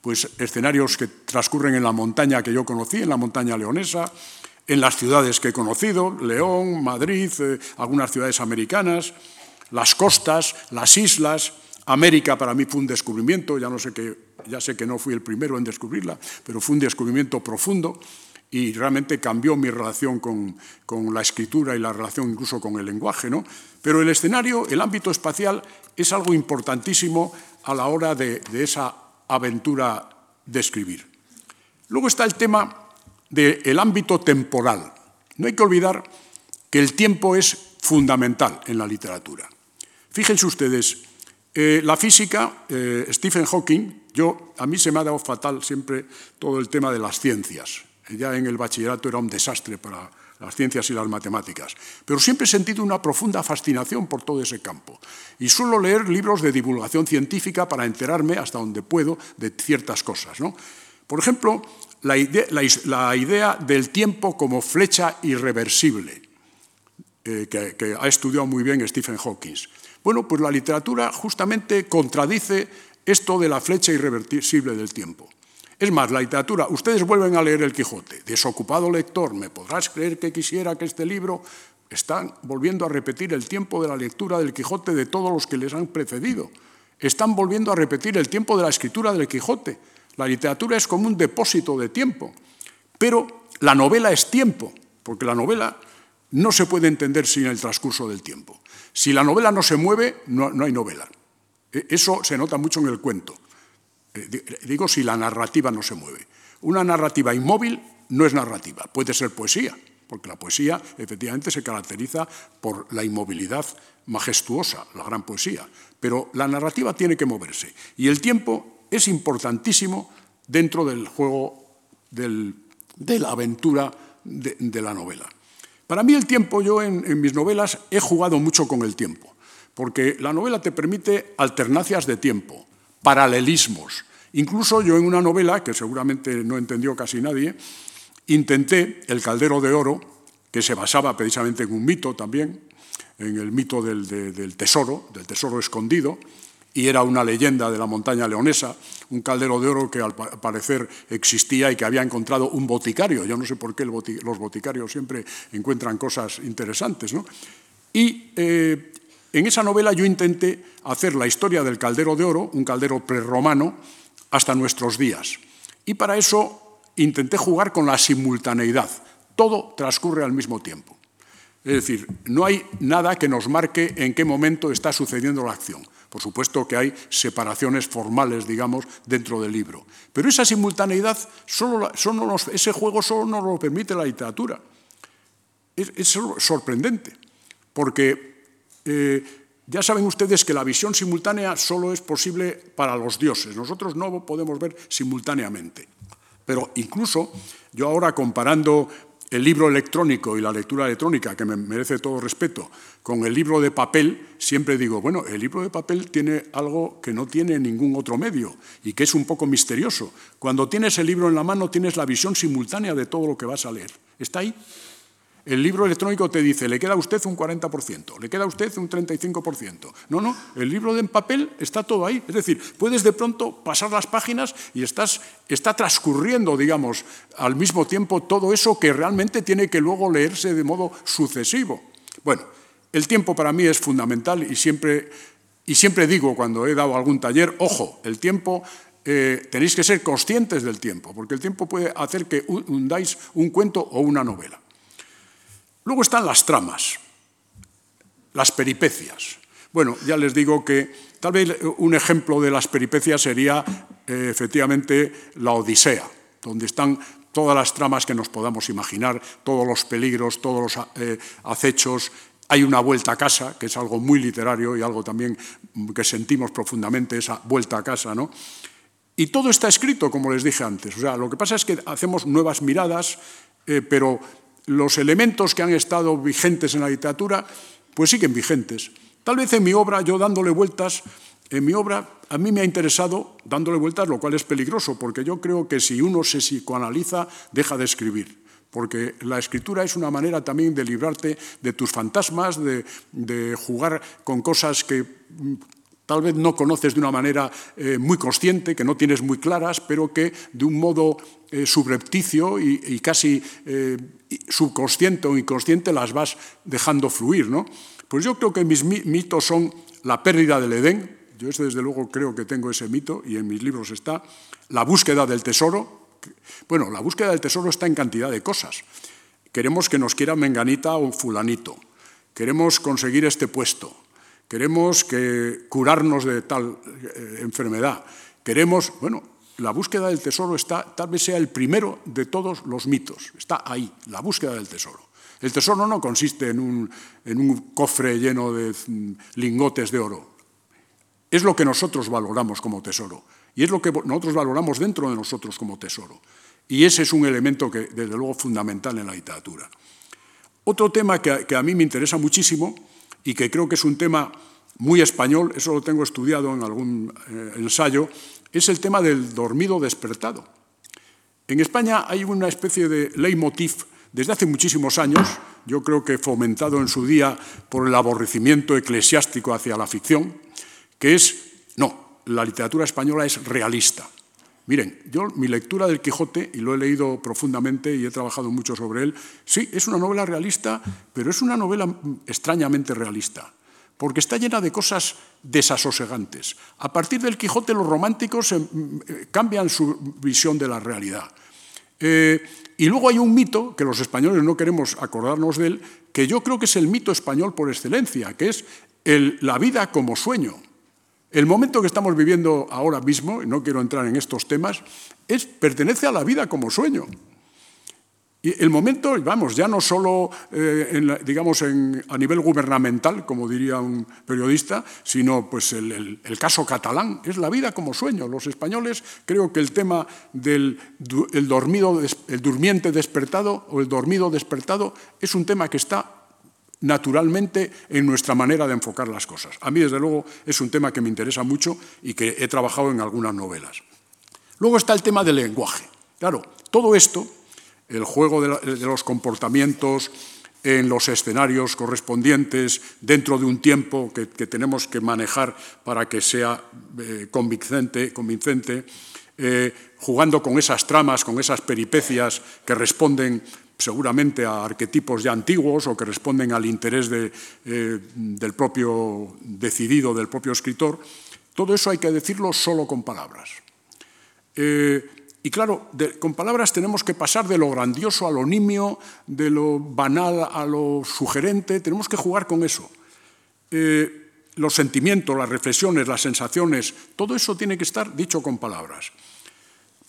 Pues escenarios que transcurren en la montaña que yo conocí, en la montaña leonesa, en las ciudades que he conocido, León, Madrid, eh, algunas ciudades americanas, las costas, las islas. América para mí fue un descubrimiento, ya no sé qué ya sé que no fui el primero en descubrirla, pero fue un descubrimiento profundo. y realmente cambió mi relación con, la escritura y la relación incluso con el lenguaje. ¿no? Pero el escenario, el ámbito espacial, es algo importantísimo a la hora de, esa aventura de escribir. Luego está el tema del ámbito temporal. No hay que olvidar que el tiempo es fundamental en la literatura. Fíjense ustedes, eh, la física, eh, Stephen Hawking, yo, a mí se me ha dado fatal siempre todo el tema de las ciencias ya en el bachillerato era un desastre para las ciencias y las matemáticas, pero siempre he sentido una profunda fascinación por todo ese campo y suelo leer libros de divulgación científica para enterarme hasta donde puedo de ciertas cosas. Por ejemplo, la idea, del tiempo como flecha irreversible, eh, que, que ha estudiado muy bien Stephen Hawking. Bueno, pues la literatura justamente contradice esto de la flecha irreversible del tiempo. Es más, la literatura, ustedes vuelven a leer El Quijote, desocupado lector, ¿me podrás creer que quisiera que este libro están volviendo a repetir el tiempo de la lectura del Quijote de todos los que les han precedido? Están volviendo a repetir el tiempo de la escritura del Quijote. La literatura es como un depósito de tiempo, pero la novela es tiempo, porque la novela no se puede entender sin el transcurso del tiempo. Si la novela no se mueve, no, no hay novela. E, eso se nota mucho en el cuento. Eh, digo si la narrativa no se mueve. Una narrativa inmóvil no es narrativa, puede ser poesía, porque la poesía efectivamente se caracteriza por la inmovilidad majestuosa, la gran poesía, pero la narrativa tiene que moverse y el tiempo es importantísimo dentro del juego de la aventura de, la novela. Para mí el tiempo, yo en mis novelas he jugado mucho con el tiempo, porque la novela te permite alternancias de tiempo, paralelismos. Incluso yo en una novela, que seguramente no entendió casi nadie, intenté El Caldero de Oro, que se basaba precisamente en un mito también, en el mito del, tesoro, del tesoro escondido, y era una leyenda de la montaña leonesa, un caldero de oro que al parecer existía y que había encontrado un boticario. Yo no sé por qué los boticarios siempre encuentran cosas interesantes. ¿no? Y eh, en esa novela yo intenté hacer la historia del caldero de oro, un caldero prerromano, hasta nuestros días. Y para eso intenté jugar con la simultaneidad. Todo transcurre al mismo tiempo. Es decir, no hay nada que nos marque en qué momento está sucediendo la acción. Por supuesto que hay separaciones formales, digamos, dentro del libro. Pero esa simultaneidad, solo, ese juego solo nos lo permite la literatura. es sorprendente, porque eh, ya saben ustedes que la visión simultánea solo es posible para los dioses. Nosotros no podemos ver simultáneamente. Pero incluso yo ahora comparando el libro electrónico y la lectura electrónica, que me merece todo respeto, con el libro de papel, siempre digo, bueno, el libro de papel tiene algo que no tiene ningún otro medio y que es un poco misterioso. Cuando tienes el libro en la mano, tienes la visión simultánea de todo lo que vas a leer. Está ahí. El libro electrónico te dice, le queda a usted un 40%, le queda a usted un 35%. No, no, el libro en papel está todo ahí. Es decir, puedes de pronto pasar las páginas y está transcurriendo, digamos, al mismo tiempo todo eso que realmente tiene que luego leerse de modo sucesivo. Bueno, el tiempo para mí es fundamental y siempre, y siempre digo cuando he dado algún taller, ojo, el tiempo eh, tenéis que ser conscientes del tiempo, porque el tiempo puede hacer que hundáis un cuento o una novela. Luego están las tramas, las peripecias. Bueno, ya les digo que tal vez un ejemplo de las peripecias sería eh, efectivamente la Odisea, donde están todas las tramas que nos podamos imaginar, todos los peligros, todos los eh, acechos. Hay una vuelta a casa, que es algo muy literario y algo también que sentimos profundamente, esa vuelta a casa, ¿no? Y todo está escrito, como les dije antes. O sea, lo que pasa es que hacemos nuevas miradas, eh, pero los elementos que han estado vigentes en la literatura, pues siguen vigentes. Tal vez en mi obra, yo dándole vueltas, en mi obra a mí me ha interesado dándole vueltas, lo cual es peligroso, porque yo creo que si uno se psicoanaliza, deja de escribir. Porque la escritura es una manera también de librarte de tus fantasmas, de, de jugar con cosas que tal vez no conoces de una manera eh, muy consciente, que no tienes muy claras, pero que de un modo eh, subrepticio y, casi eh, subconsciente o inconsciente las vas dejando fluir. ¿no? Pues yo creo que mis mitos son la pérdida del Edén, yo desde luego creo que tengo ese mito y en mis libros está, la búsqueda del tesoro, Bueno, la búsqueda del tesoro está en cantidad de cosas. Queremos que nos quiera Menganita o Fulanito. Queremos conseguir este puesto. Queremos que curarnos de tal eh, enfermedad. Queremos, bueno, la búsqueda del tesoro está, tal vez sea el primero de todos los mitos. Está ahí, la búsqueda del tesoro. El tesoro no consiste en un, cofre lleno de mm, lingotes de oro. Es lo que nosotros valoramos como tesoro. Y es lo que nosotros valoramos dentro de nosotros como tesoro. Y ese es un elemento que, desde luego, fundamental en la literatura. Otro tema que, a mí me interesa muchísimo y que creo que es un tema muy español, eso lo tengo estudiado en algún eh, ensayo, es el tema del dormido despertado. En España hay una especie de leitmotiv desde hace muchísimos años, yo creo que fomentado en su día por el aborrecimiento eclesiástico hacia la ficción, que es, no, la literatura española es realista. Miren, yo mi lectura del Quijote, y lo he leído profundamente y he trabajado mucho sobre él, sí, es una novela realista, pero es una novela extrañamente realista, porque está llena de cosas desasosegantes. A partir del Quijote los románticos eh, cambian su visión de la realidad. Eh, y luego hay un mito, que los españoles no queremos acordarnos de él, que yo creo que es el mito español por excelencia, que es la vida como sueño. El momento que estamos viviendo ahora mismo, y no quiero entrar en estos temas, es, pertenece a la vida como sueño. Y el momento, vamos, ya no solo eh, digamos a nivel gubernamental, como diría un periodista, sino pues el, caso catalán, es la vida como sueño. Los españoles creo que el tema del dormido, el durmiente despertado o el dormido despertado es un tema que está naturalmente en nuestra manera de enfocar las cosas. A mí, desde luego, es un tema que me interesa mucho y que he trabajado en algunas novelas. Luego está el tema del lenguaje. Claro, todo esto, el juego de, los comportamientos en los escenarios correspondientes dentro de un tiempo que, tenemos que manejar para que sea eh, convincente, convincente eh, jugando con esas tramas, con esas peripecias que responden seguramente a arquetipos ya antiguos o que responden al interés eh, del propio decidido, del propio escritor, todo eso hay que decirlo solo con palabras. Eh, y claro, con palabras tenemos que pasar de lo grandioso a lo nimio, de lo banal a lo sugerente, tenemos que jugar con eso. Eh, los sentimientos, las reflexiones, las sensaciones, todo eso tiene que estar dicho con palabras.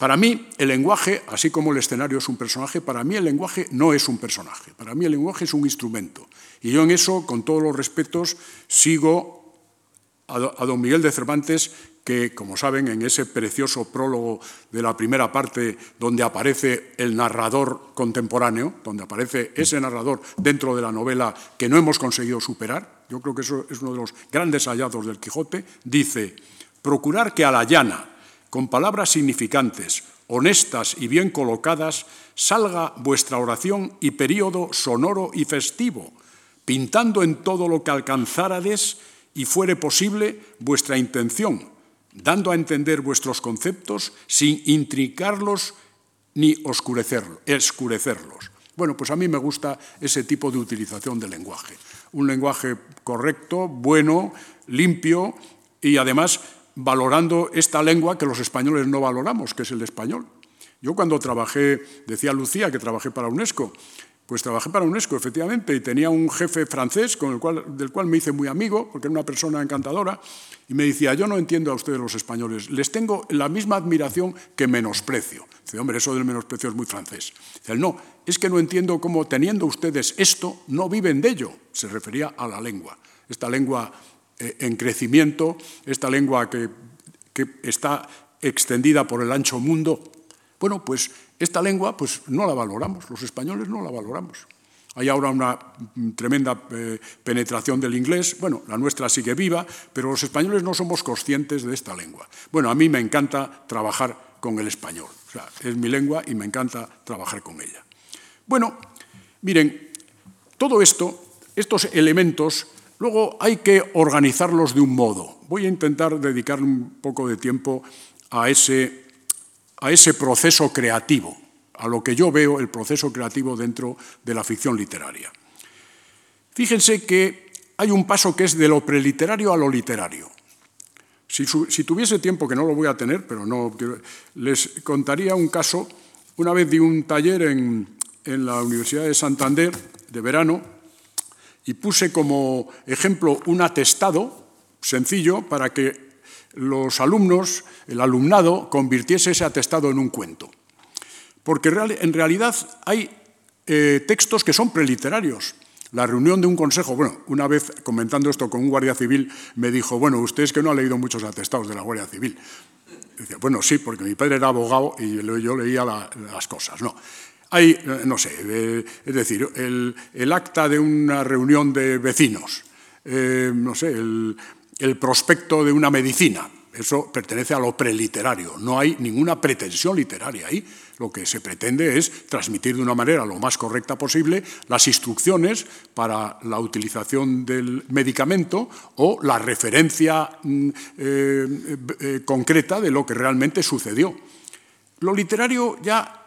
Para mí, el lenguaje, así como el escenario es un personaje, para mí el lenguaje no es un personaje, para mí el lenguaje es un instrumento. Y yo en eso, con todos los respetos, sigo a, don Miguel de Cervantes, que, como saben, en ese precioso prólogo de la primera parte, donde aparece el narrador contemporáneo, donde aparece ese narrador dentro de la novela que no hemos conseguido superar, yo creo que eso es uno de los grandes hallazgos del Quijote, dice, procurar que a la llana, con palabras significantes, honestas y bien colocadas, salga vuestra oración y período sonoro y festivo, pintando en todo lo que alcanzárades y fuere posible vuestra intención, dando a entender vuestros conceptos sin intricarlos ni oscurecerlos. Bueno, pues a mí me gusta ese tipo de utilización del lenguaje. Un lenguaje correcto, bueno, limpio y además valorando esta lengua que los españoles no valoramos, que es el español. Yo cuando trabajé, decía Lucía que trabajé para UNESCO, pues trabajé para UNESCO, efectivamente, y tenía un jefe francés con el cual, del cual me hice muy amigo, porque era una persona encantadora, y me decía, yo no entiendo a ustedes los españoles, les tengo la misma admiración que menosprecio. Dice, hombre, eso del menosprecio es muy francés. Dice, no, es que no entiendo cómo teniendo ustedes esto, no viven de ello. Se refería a la lengua. Esta lengua en crecimiento, esta lengua que, está extendida por el ancho mundo. Bueno, pues esta lengua pues, no la valoramos, los españoles no la valoramos. Hay ahora una tremenda eh, penetración del inglés, bueno, la nuestra sigue viva, pero los españoles no somos conscientes de esta lengua. Bueno, a mí me encanta trabajar con el español, es mi lengua y me encanta trabajar con ella. Bueno, miren, todo esto, estos elementos Luego hay que organizarlos de un modo. Voy a intentar dedicar un poco de tiempo a ese, a ese proceso creativo, a lo que yo veo el proceso creativo dentro de la ficción literaria. Fíjense que hay un paso que es de lo preliterario a lo literario. Si, tuviese tiempo, que no lo voy a tener, pero no, les contaría un caso una vez di un taller en, en la Universidad de Santander de verano y puse como ejemplo un atestado sencillo para que los alumnos, el alumnado, convirtiese ese atestado en un cuento. Porque en realidad hay eh, textos que son preliterarios. La reunión de un consejo, bueno, una vez comentando esto con un guardia civil, me dijo, bueno, usted es que no ha leído muchos atestados de la Guardia Civil. Decía, bueno, sí, porque mi padre era abogado y yo leía las cosas. No, hay, eh, no sé, es decir, el, acta de una reunión de vecinos, eh, no sé, el, prospecto de una medicina. Eso pertenece a lo preliterario. No hay ninguna pretensión literaria ahí. Lo que se pretende es transmitir de una manera lo más correcta posible las instrucciones para la utilización del medicamento o la referencia mm, eh, concreta de lo que realmente sucedió. Lo literario ya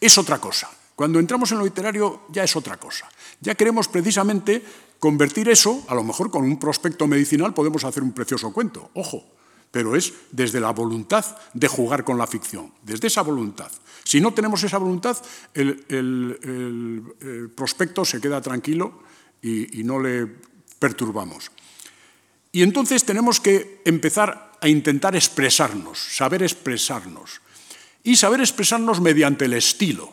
es otra cosa. Cuando entramos en lo literario ya es otra cosa. Ya queremos precisamente convertir eso, a lo mejor con un prospecto medicinal podemos hacer un precioso cuento, ojo, pero es desde la voluntad de jugar con la ficción, desde esa voluntad. Si no tenemos esa voluntad, el, prospecto se queda tranquilo y, no le perturbamos. Y entonces tenemos que empezar a intentar expresarnos, saber expresarnos. Y saber expresarnos mediante el estilo.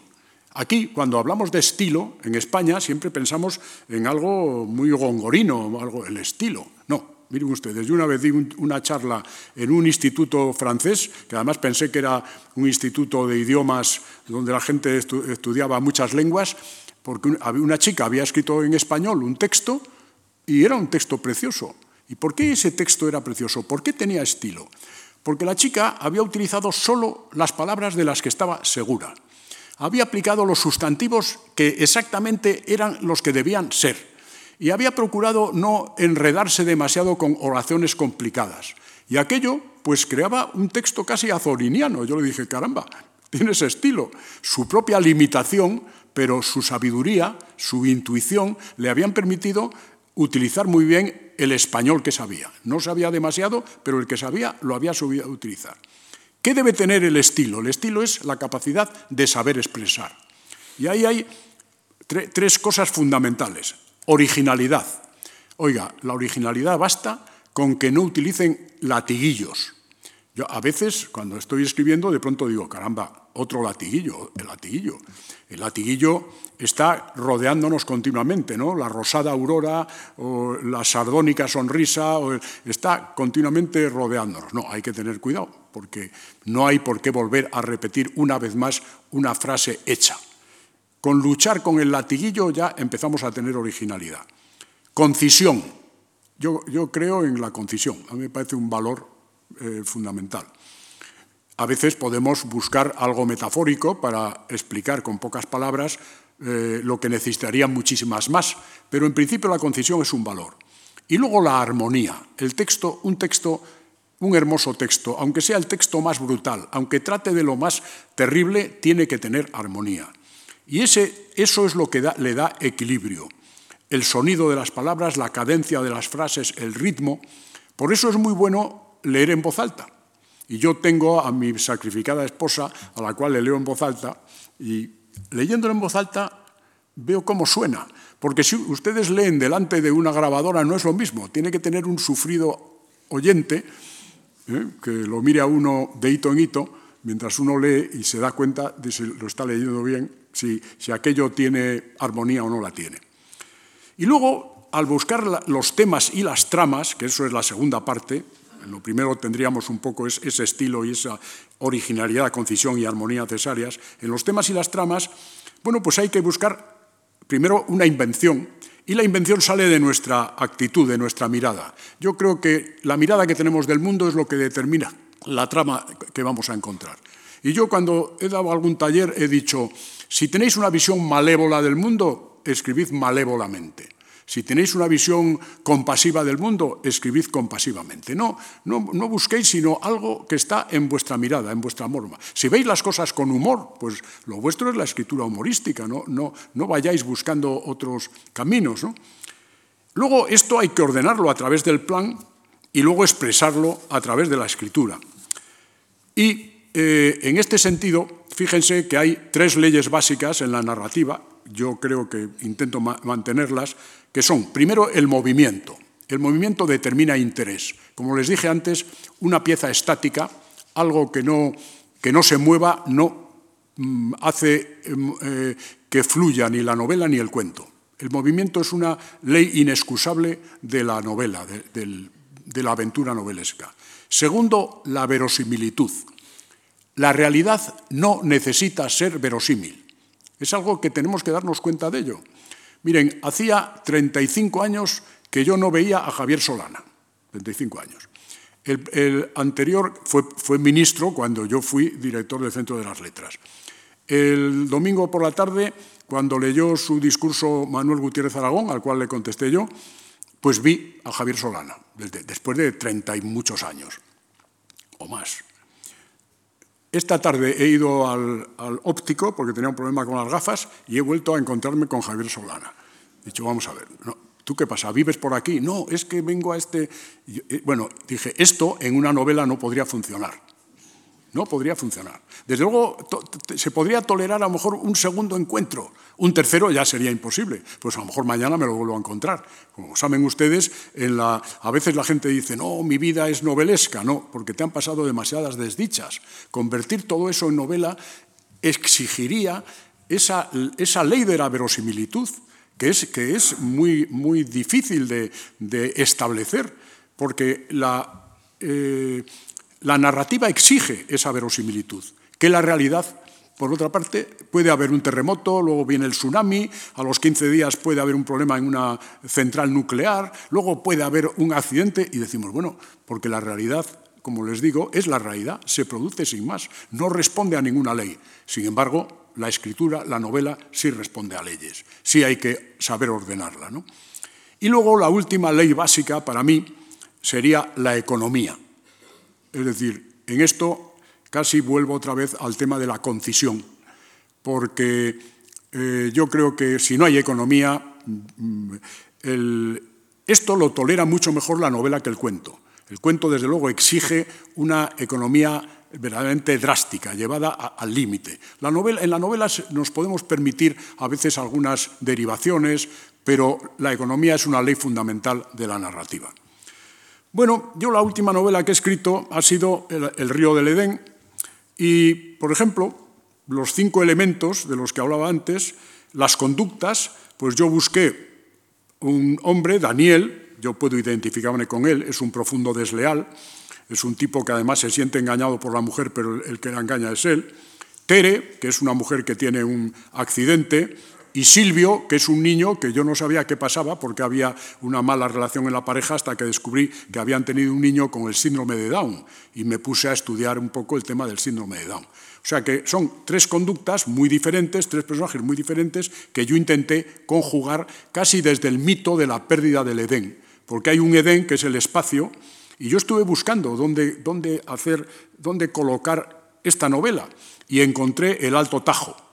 Aquí, cuando hablamos de estilo, en España siempre pensamos en algo muy gongorino, algo, el estilo. No, miren ustedes, yo una vez di una charla en un instituto francés, que además pensé que era un instituto de idiomas donde la gente estudiaba muchas lenguas, porque una chica había escrito en español un texto y era un texto precioso. ¿Y por qué ese texto era precioso? ¿Por qué tenía estilo? Porque la chica había utilizado solo las palabras de las que estaba segura había aplicado los sustantivos que exactamente eran los que debían ser y había procurado no enredarse demasiado con oraciones complicadas. Y aquello, pues creaba un texto casi azoriniano. Yo le dije, caramba, tiene ese estilo. Su propia limitación, pero su sabiduría, su intuición, le habían permitido utilizar muy bien el español que sabía. No sabía demasiado, pero el que sabía lo había sabido utilizar. ¿Qué debe tener el estilo? El estilo es la capacidad de saber expresar. Y ahí hay tres cosas fundamentales. Originalidad. Oiga, la originalidad basta con que no utilicen latiguillos. Yo a veces, cuando estoy escribiendo, de pronto digo, caramba, otro latiguillo, el latiguillo. El latiguillo está rodeándonos continuamente, ¿no? La rosada aurora o la sardónica sonrisa está continuamente rodeándonos. No, hay que tener cuidado, porque no hay por qué volver a repetir una vez más una frase hecha. Con luchar con el latiguillo ya empezamos a tener originalidad. Concisión. Yo, yo creo en la concisión. A mí me parece un valor eh, fundamental. A veces podemos buscar algo metafórico para explicar con pocas palabras eh, lo que necesitarían muchísimas más, pero en principio la concisión es un valor. Y luego la armonía. El texto, un texto, un hermoso texto, aunque sea el texto más brutal, aunque trate de lo más terrible, tiene que tener armonía. Y ese, eso es lo que le da equilibrio. El sonido de las palabras, la cadencia de las frases, el ritmo. Por eso es muy bueno leer en voz alta. Y yo tengo a mi sacrificada esposa, a la cual le leo en voz alta, y leyéndolo en voz alta veo cómo suena. Porque si ustedes leen delante de una grabadora no es lo mismo, tiene que tener un sufrido oyente ¿eh? que lo mire a uno de hito en hito mientras uno lee y se da cuenta de si lo está leyendo bien, si, si aquello tiene armonía o no la tiene. Y luego, al buscar los temas y las tramas, que eso es la segunda parte, lo primero tendríamos un poco ese estilo y esa originalidad, concisión y armonía necesarias. En los temas y las tramas, bueno, pues hay que buscar primero una invención y la invención sale de nuestra actitud, de nuestra mirada. Yo creo que la mirada que tenemos del mundo es lo que determina la trama que vamos a encontrar. Y yo cuando he dado algún taller he dicho, si tenéis una visión malévola del mundo, escribid malévolamente. Si tenéis una visión compasiva del mundo, escribid compasivamente. No, no, busquéis sino algo que está en vuestra mirada, en vuestra morma. Si veis las cosas con humor, pues lo vuestro es la escritura humorística, no, no, no vayáis buscando otros caminos. Luego, esto hay que ordenarlo a través del plan y luego expresarlo a través de la escritura. Y eh, en este sentido, fíjense que hay tres leyes básicas en la narrativa, yo creo que intento mantenerlas, que son, primero, el movimiento. El movimiento determina interés. Como les dije antes, una pieza estática, algo que no, que no se mueva, no mm, hace mm, eh, que fluya ni la novela ni el cuento. El movimiento es una ley inexcusable de la novela, de la aventura novelesca. Segundo, la verosimilitud. La realidad no necesita ser verosímil. Es algo que tenemos que darnos cuenta de ello. Miren, hacía 35 años que yo no veía a Javier Solana. 35 años. El, anterior fue, ministro cuando yo fui director del Centro de las Letras. El domingo por la tarde, cuando leyó su discurso Manuel Gutiérrez Aragón, al cual le contesté yo, pues vi a Javier Solana, después de 30 y muchos años, o más. Esta tarde he ido al, óptico porque tenía un problema con las gafas y he vuelto a encontrarme con Javier Solana. He dicho, vamos a ver, ¿tú qué pasa? ¿Vives por aquí? No, es que vengo a este... Eh, bueno, dije, esto en una novela no podría funcionar. No podría funcionar. Desde luego, se podría tolerar a lo mejor un segundo encuentro. Un tercero ya sería imposible. Pues a lo mejor mañana me lo vuelvo a encontrar. Como saben ustedes, a veces la gente dice, no, mi vida es novelesca. No, porque te han pasado demasiadas desdichas. Convertir todo eso en novela exigiría esa, esa ley de la verosimilitud, que es, que es muy, muy difícil de, establecer, porque la... Eh, la narrativa exige esa verosimilitud, que la realidad, por otra parte, puede haber un terremoto, luego viene el tsunami, a los 15 días puede haber un problema en una central nuclear, luego puede haber un accidente y decimos, bueno, porque la realidad, como les digo, es la realidad, se produce sin más, no responde a ninguna ley. Sin embargo, la escritura, la novela, sí responde a leyes, sí hay que saber ordenarla. Y luego la última ley básica para mí sería la economía. Es decir, en esto casi vuelvo otra vez al tema de la concisión, porque eh, yo creo que si no hay economía, mm, esto lo tolera mucho mejor la novela que el cuento. El cuento, desde luego, exige una economía verdaderamente drástica, llevada al límite. en la novela nos podemos permitir a veces algunas derivaciones, pero la economía es una ley fundamental de la narrativa. Bueno, yo la última novela que he escrito ha sido El, río del Edén y, por ejemplo, los cinco elementos de los que hablaba antes, las conductas, pues yo busqué un hombre, Daniel, yo puedo identificarme con él, es un profundo desleal, es un tipo que además se siente engañado por la mujer, pero el que la engaña es él. Tere, que es una mujer que tiene un accidente, y Silvio, que es un niño que yo no sabía qué pasaba porque había una mala relación en la pareja hasta que descubrí que habían tenido un niño con el síndrome de Down y me puse a estudiar un poco el tema del síndrome de Down. O sea que son tres conductas muy diferentes, tres personajes muy diferentes que yo intenté conjugar casi desde el mito de la pérdida del Edén, porque hay un Edén que es el espacio y yo estuve buscando dónde, dónde hacer, dónde colocar esta novela y encontré el Alto Tajo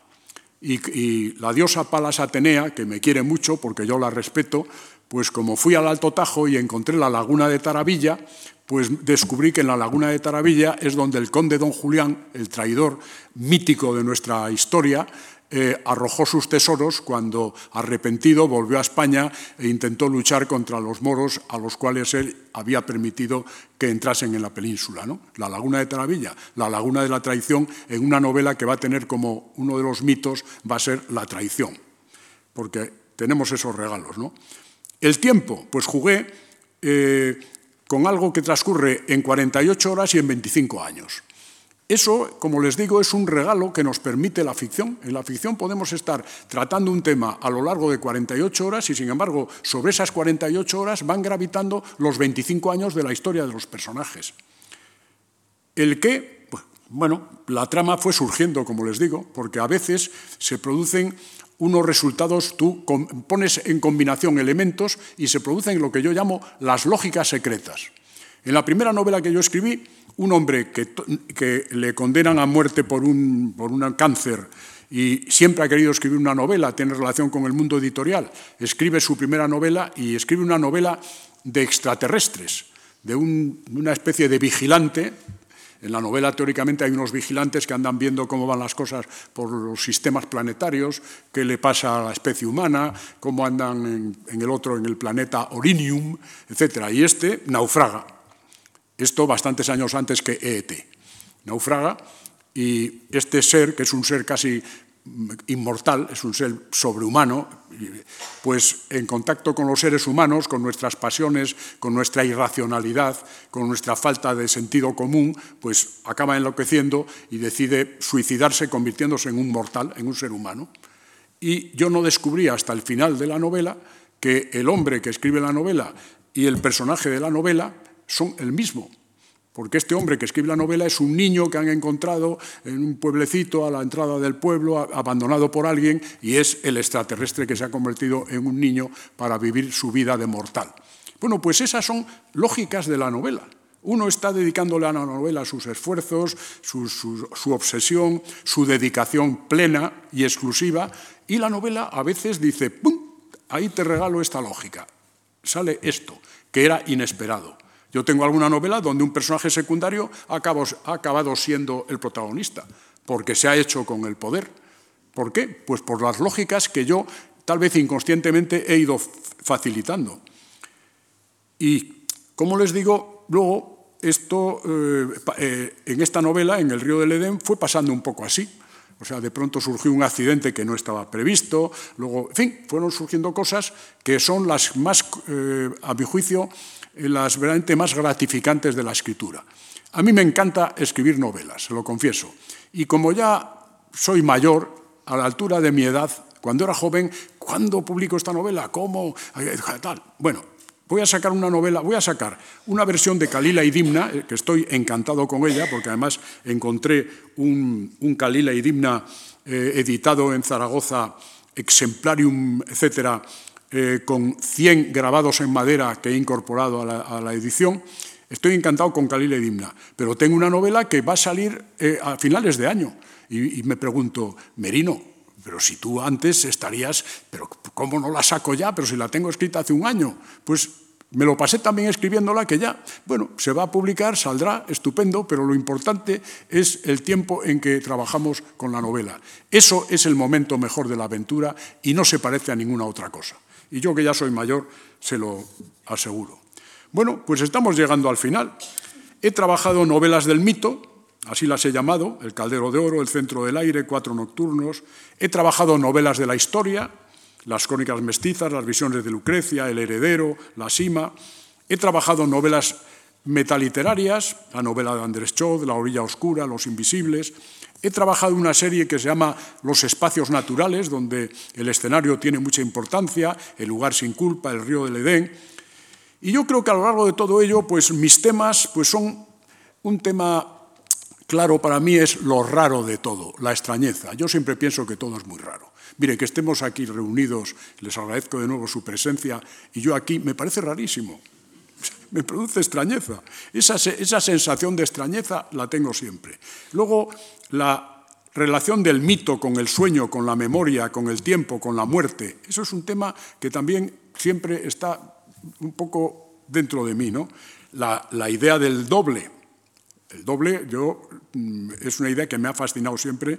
y, la diosa Palas Atenea, que me quiere mucho porque yo la respeto, pues como fui al Alto Tajo y encontré la laguna de Taravilla, pues descubrí que en la laguna de Taravilla es donde el conde don Julián, el traidor mítico de nuestra historia, eh, arrojó sus tesoros cuando, arrepentido, volvió a España e intentó luchar contra los moros a los cuales él había permitido que entrasen en la península. ¿no? La laguna de Taravilla, la laguna de la traición, en una novela que va a tener como uno de los mitos, va a ser la traición, porque tenemos esos regalos. ¿no? El tiempo, pues jugué eh, con algo que transcurre en 48 horas y en 25 años. Eso, como les digo, es un regalo que nos permite la ficción. En la ficción podemos estar tratando un tema a lo largo de 48 horas y, sin embargo, sobre esas 48 horas van gravitando los 25 años de la historia de los personajes. El que, pues, bueno, la trama fue surgiendo, como les digo, porque a veces se producen unos resultados, tú pones en combinación elementos y se producen lo que yo llamo las lógicas secretas. En la primera novela que yo escribí, un hombre que, le condenan a muerte por un, por un cáncer y siempre ha querido escribir una novela, tiene relación con el mundo editorial, escribe su primera novela y escribe una novela de extraterrestres, de una especie de vigilante En la novela, teóricamente, hay unos vigilantes que andan viendo cómo van las cosas por los sistemas planetarios, qué le pasa a la especie humana, cómo andan en, el otro, en el planeta Orinium, etc. Y este naufraga. Esto bastantes años antes que EET. Naufraga y este ser, que es un ser casi inmortal, es un ser sobrehumano, pues en contacto con los seres humanos, con nuestras pasiones, con nuestra irracionalidad, con nuestra falta de sentido común, pues acaba enloqueciendo y decide suicidarse convirtiéndose en un mortal, en un ser humano. Y yo no descubrí hasta el final de la novela que el hombre que escribe la novela y el personaje de la novela son el mismo porque este hombre que escribe la novela es un niño que han encontrado en un pueblecito a la entrada del pueblo, abandonado por alguien, y es el extraterrestre que se ha convertido en un niño para vivir su vida de mortal. Bueno, pues esas son lógicas de la novela. Uno está dedicándole a la novela sus esfuerzos, su, obsesión, su dedicación plena y exclusiva, y la novela a veces dice, ¡pum! Ahí te regalo esta lógica. Sale esto, que era inesperado. Yo tengo alguna novela donde un personaje secundario ha acabado, siendo el protagonista, porque se ha hecho con el poder. ¿Por qué? Pues por las lógicas que yo, tal vez inconscientemente, he ido facilitando. Y, como les digo, luego esto, eh, eh, en esta novela, en El río del Edén, fue pasando un poco así. O sea, de pronto surgió un accidente que no estaba previsto, luego, en fin, fueron surgiendo cosas que son las más, eh, a mi juicio, las verdaderamente más gratificantes de la escritura. A mí me encanta escribir novelas, se lo confieso. Y como ya soy mayor, a la altura de mi edad, cuando era joven, ¿cuándo publico esta novela? ¿Cómo? Tal. Bueno, voy a sacar una novela, voy a sacar una versión de Kalila y Dimna, eh, que estoy encantado con ella, porque además encontré un, un Kalila y Dimna eh, editado en Zaragoza, Exemplarium, etcétera, eh, con 100 grabados en madera que he incorporado a la, edición. Estoy encantado con Khalil Edimna, pero tengo una novela que va a salir a finales de año. Y, me pregunto, Merino, pero si tú antes estarías, pero ¿cómo no la saco ya? Pero si la tengo escrita hace un año. Pues me lo pasé también escribiéndola que ya, bueno, se va a publicar, saldrá, estupendo, pero lo importante es el tiempo en que trabajamos con la novela. Eso es el momento mejor de la aventura y no se parece a ninguna otra cosa. Y yo que ya soy mayor, se lo aseguro. Bueno, pues estamos llegando al final. He trabajado novelas del mito, así las he llamado, El Caldero de Oro, El Centro del Aire, Cuatro Nocturnos. He trabajado novelas de la historia, Las Crónicas Mestizas, Las Visiones de Lucrecia, El Heredero, La Sima. He trabajado novelas metaliterarias, la novela de Andrés Chod, La Orilla Oscura, Los Invisibles. He trabajado una serie que se llama Los espacios naturales, donde el escenario tiene mucha importancia, el lugar sin culpa, el río del Edén. Y yo creo que a lo largo de todo ello, pues mis temas pues son un tema claro para mí es lo raro de todo, la extrañeza. Yo siempre pienso que todo es muy raro. Mire, que estemos aquí reunidos, les agradezco de nuevo su presencia, y yo aquí me parece rarísimo. Me produce extrañeza. Esa, esa sensación de extrañeza la tengo siempre. Luego, la relación del mito con el sueño, con la memoria, con el tiempo, con la muerte, eso es un tema que también siempre está un poco dentro de mí, ¿no? La, idea del doble. El doble yo, mm, es una idea que me ha fascinado siempre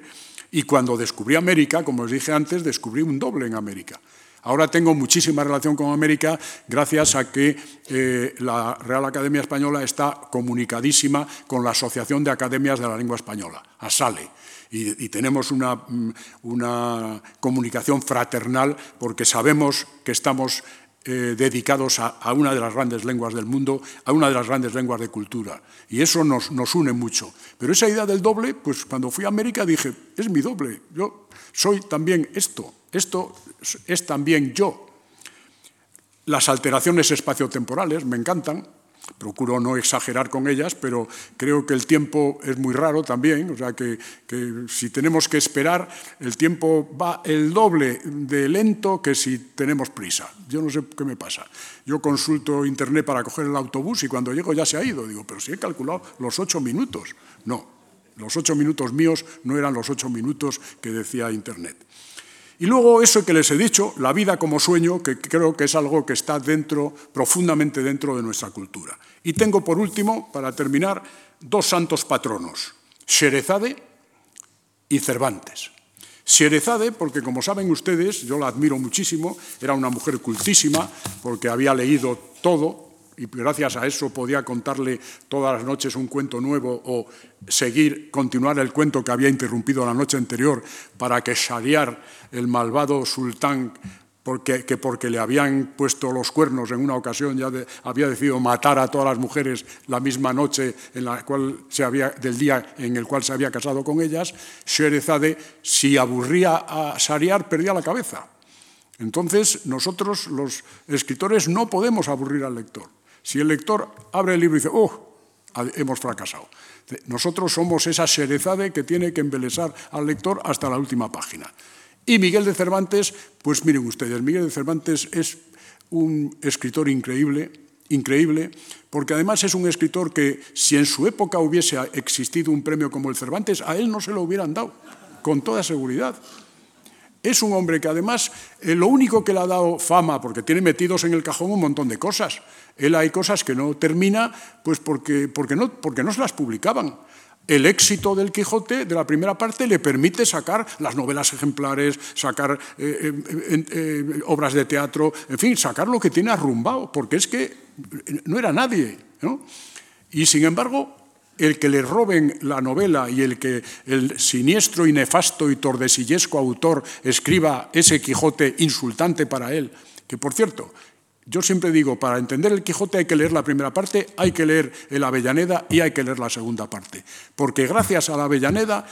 y cuando descubrí América, como os dije antes, descubrí un doble en América. Ahora tengo muchísima relación con América gracias a que eh, la Real Academia Española está comunicadísima con la Asociación de Academias de la Lengua Española, ASALE. Y, tenemos una, mm, una, comunicación fraternal porque sabemos que estamos eh, dedicados a, una de las grandes lenguas del mundo, a una de las grandes lenguas de cultura. Y eso nos, nos une mucho. Pero esa idea del doble, pues cuando fui a América dije, es mi doble, yo soy también esto. Esto es también yo. Las alteraciones espaciotemporales me encantan, procuro no exagerar con ellas, pero creo que el tiempo es muy raro también, o sea que, si tenemos que esperar, el tiempo va el doble de lento que si tenemos prisa. Yo no sé qué me pasa. Yo consulto Internet para coger el autobús y cuando llego ya se ha ido. Digo, pero si he calculado los ocho minutos. No, los ocho minutos míos no eran los ocho minutos que decía Internet. Y luego eso que les he dicho, la vida como sueño, que creo que es algo que está dentro, profundamente dentro de nuestra cultura. Y tengo por último, para terminar, dos santos patronos, Sherezade y Cervantes. Sherezade, porque como saben ustedes, yo la admiro muchísimo, era una mujer cultísima, porque había leído todo, y gracias a eso podía contarle todas las noches un cuento nuevo o seguir, continuar el cuento que había interrumpido la noche anterior para que Shariar, el malvado sultán, que porque le habían puesto los cuernos en una ocasión ya había decidido matar a todas las mujeres la misma noche en la cual se había, del día en el cual se había casado con ellas, Sherezade, si aburría a Shariar, perdía la cabeza. Entonces, nosotros, los escritores, no podemos aburrir al lector. Si el lector abre el libro y dice, ¡oh! Hemos fracasado. Nosotros somos esa Sherezade que tiene que embelesar al lector hasta la última página. Y Miguel de Cervantes, pues miren ustedes, Miguel de Cervantes es un escritor increíble, increíble, porque además es un escritor que si en su época hubiese existido un premio como el Cervantes, a él no se lo hubieran dado, con toda seguridad. Es un hombre que además eh, lo único que le ha dado fama, porque tiene metidos en el cajón un montón de cosas. Él hay cosas que no termina, pues porque, porque, no, porque no se las publicaban el éxito del Quijote, de la primera parte, le permite sacar las novelas ejemplares, sacar eh, eh, obras de teatro, en fin, sacar lo que tiene arrumbado, porque es que no era nadie. Y sin embargo, el que le roben la novela y el que el siniestro y nefasto y tordesillesco autor escriba ese Quijote insultante para él, que por cierto, yo siempre digo, para entender el Quijote hay que leer la primera parte, hay que leer el Avellaneda y hay que leer la segunda parte. Porque gracias a la Avellaneda,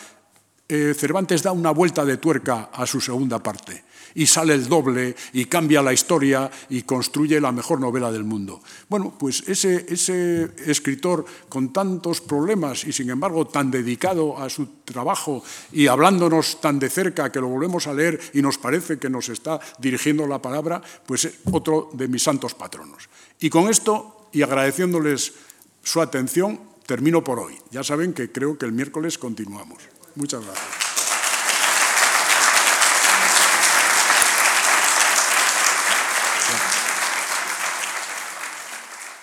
eh, Cervantes da una vuelta de tuerca a su segunda parte y sale el doble y cambia la historia y construye la mejor novela del mundo. Bueno, pues ese, ese escritor con tantos problemas y sin embargo tan dedicado a su trabajo y hablándonos tan de cerca que lo volvemos a leer y nos parece que nos está dirigiendo la palabra, pues es otro de mis santos patronos. Y con esto, y agradeciéndoles su atención, termino por hoy. Ya saben que creo que el miércoles continuamos. Muchas gracias.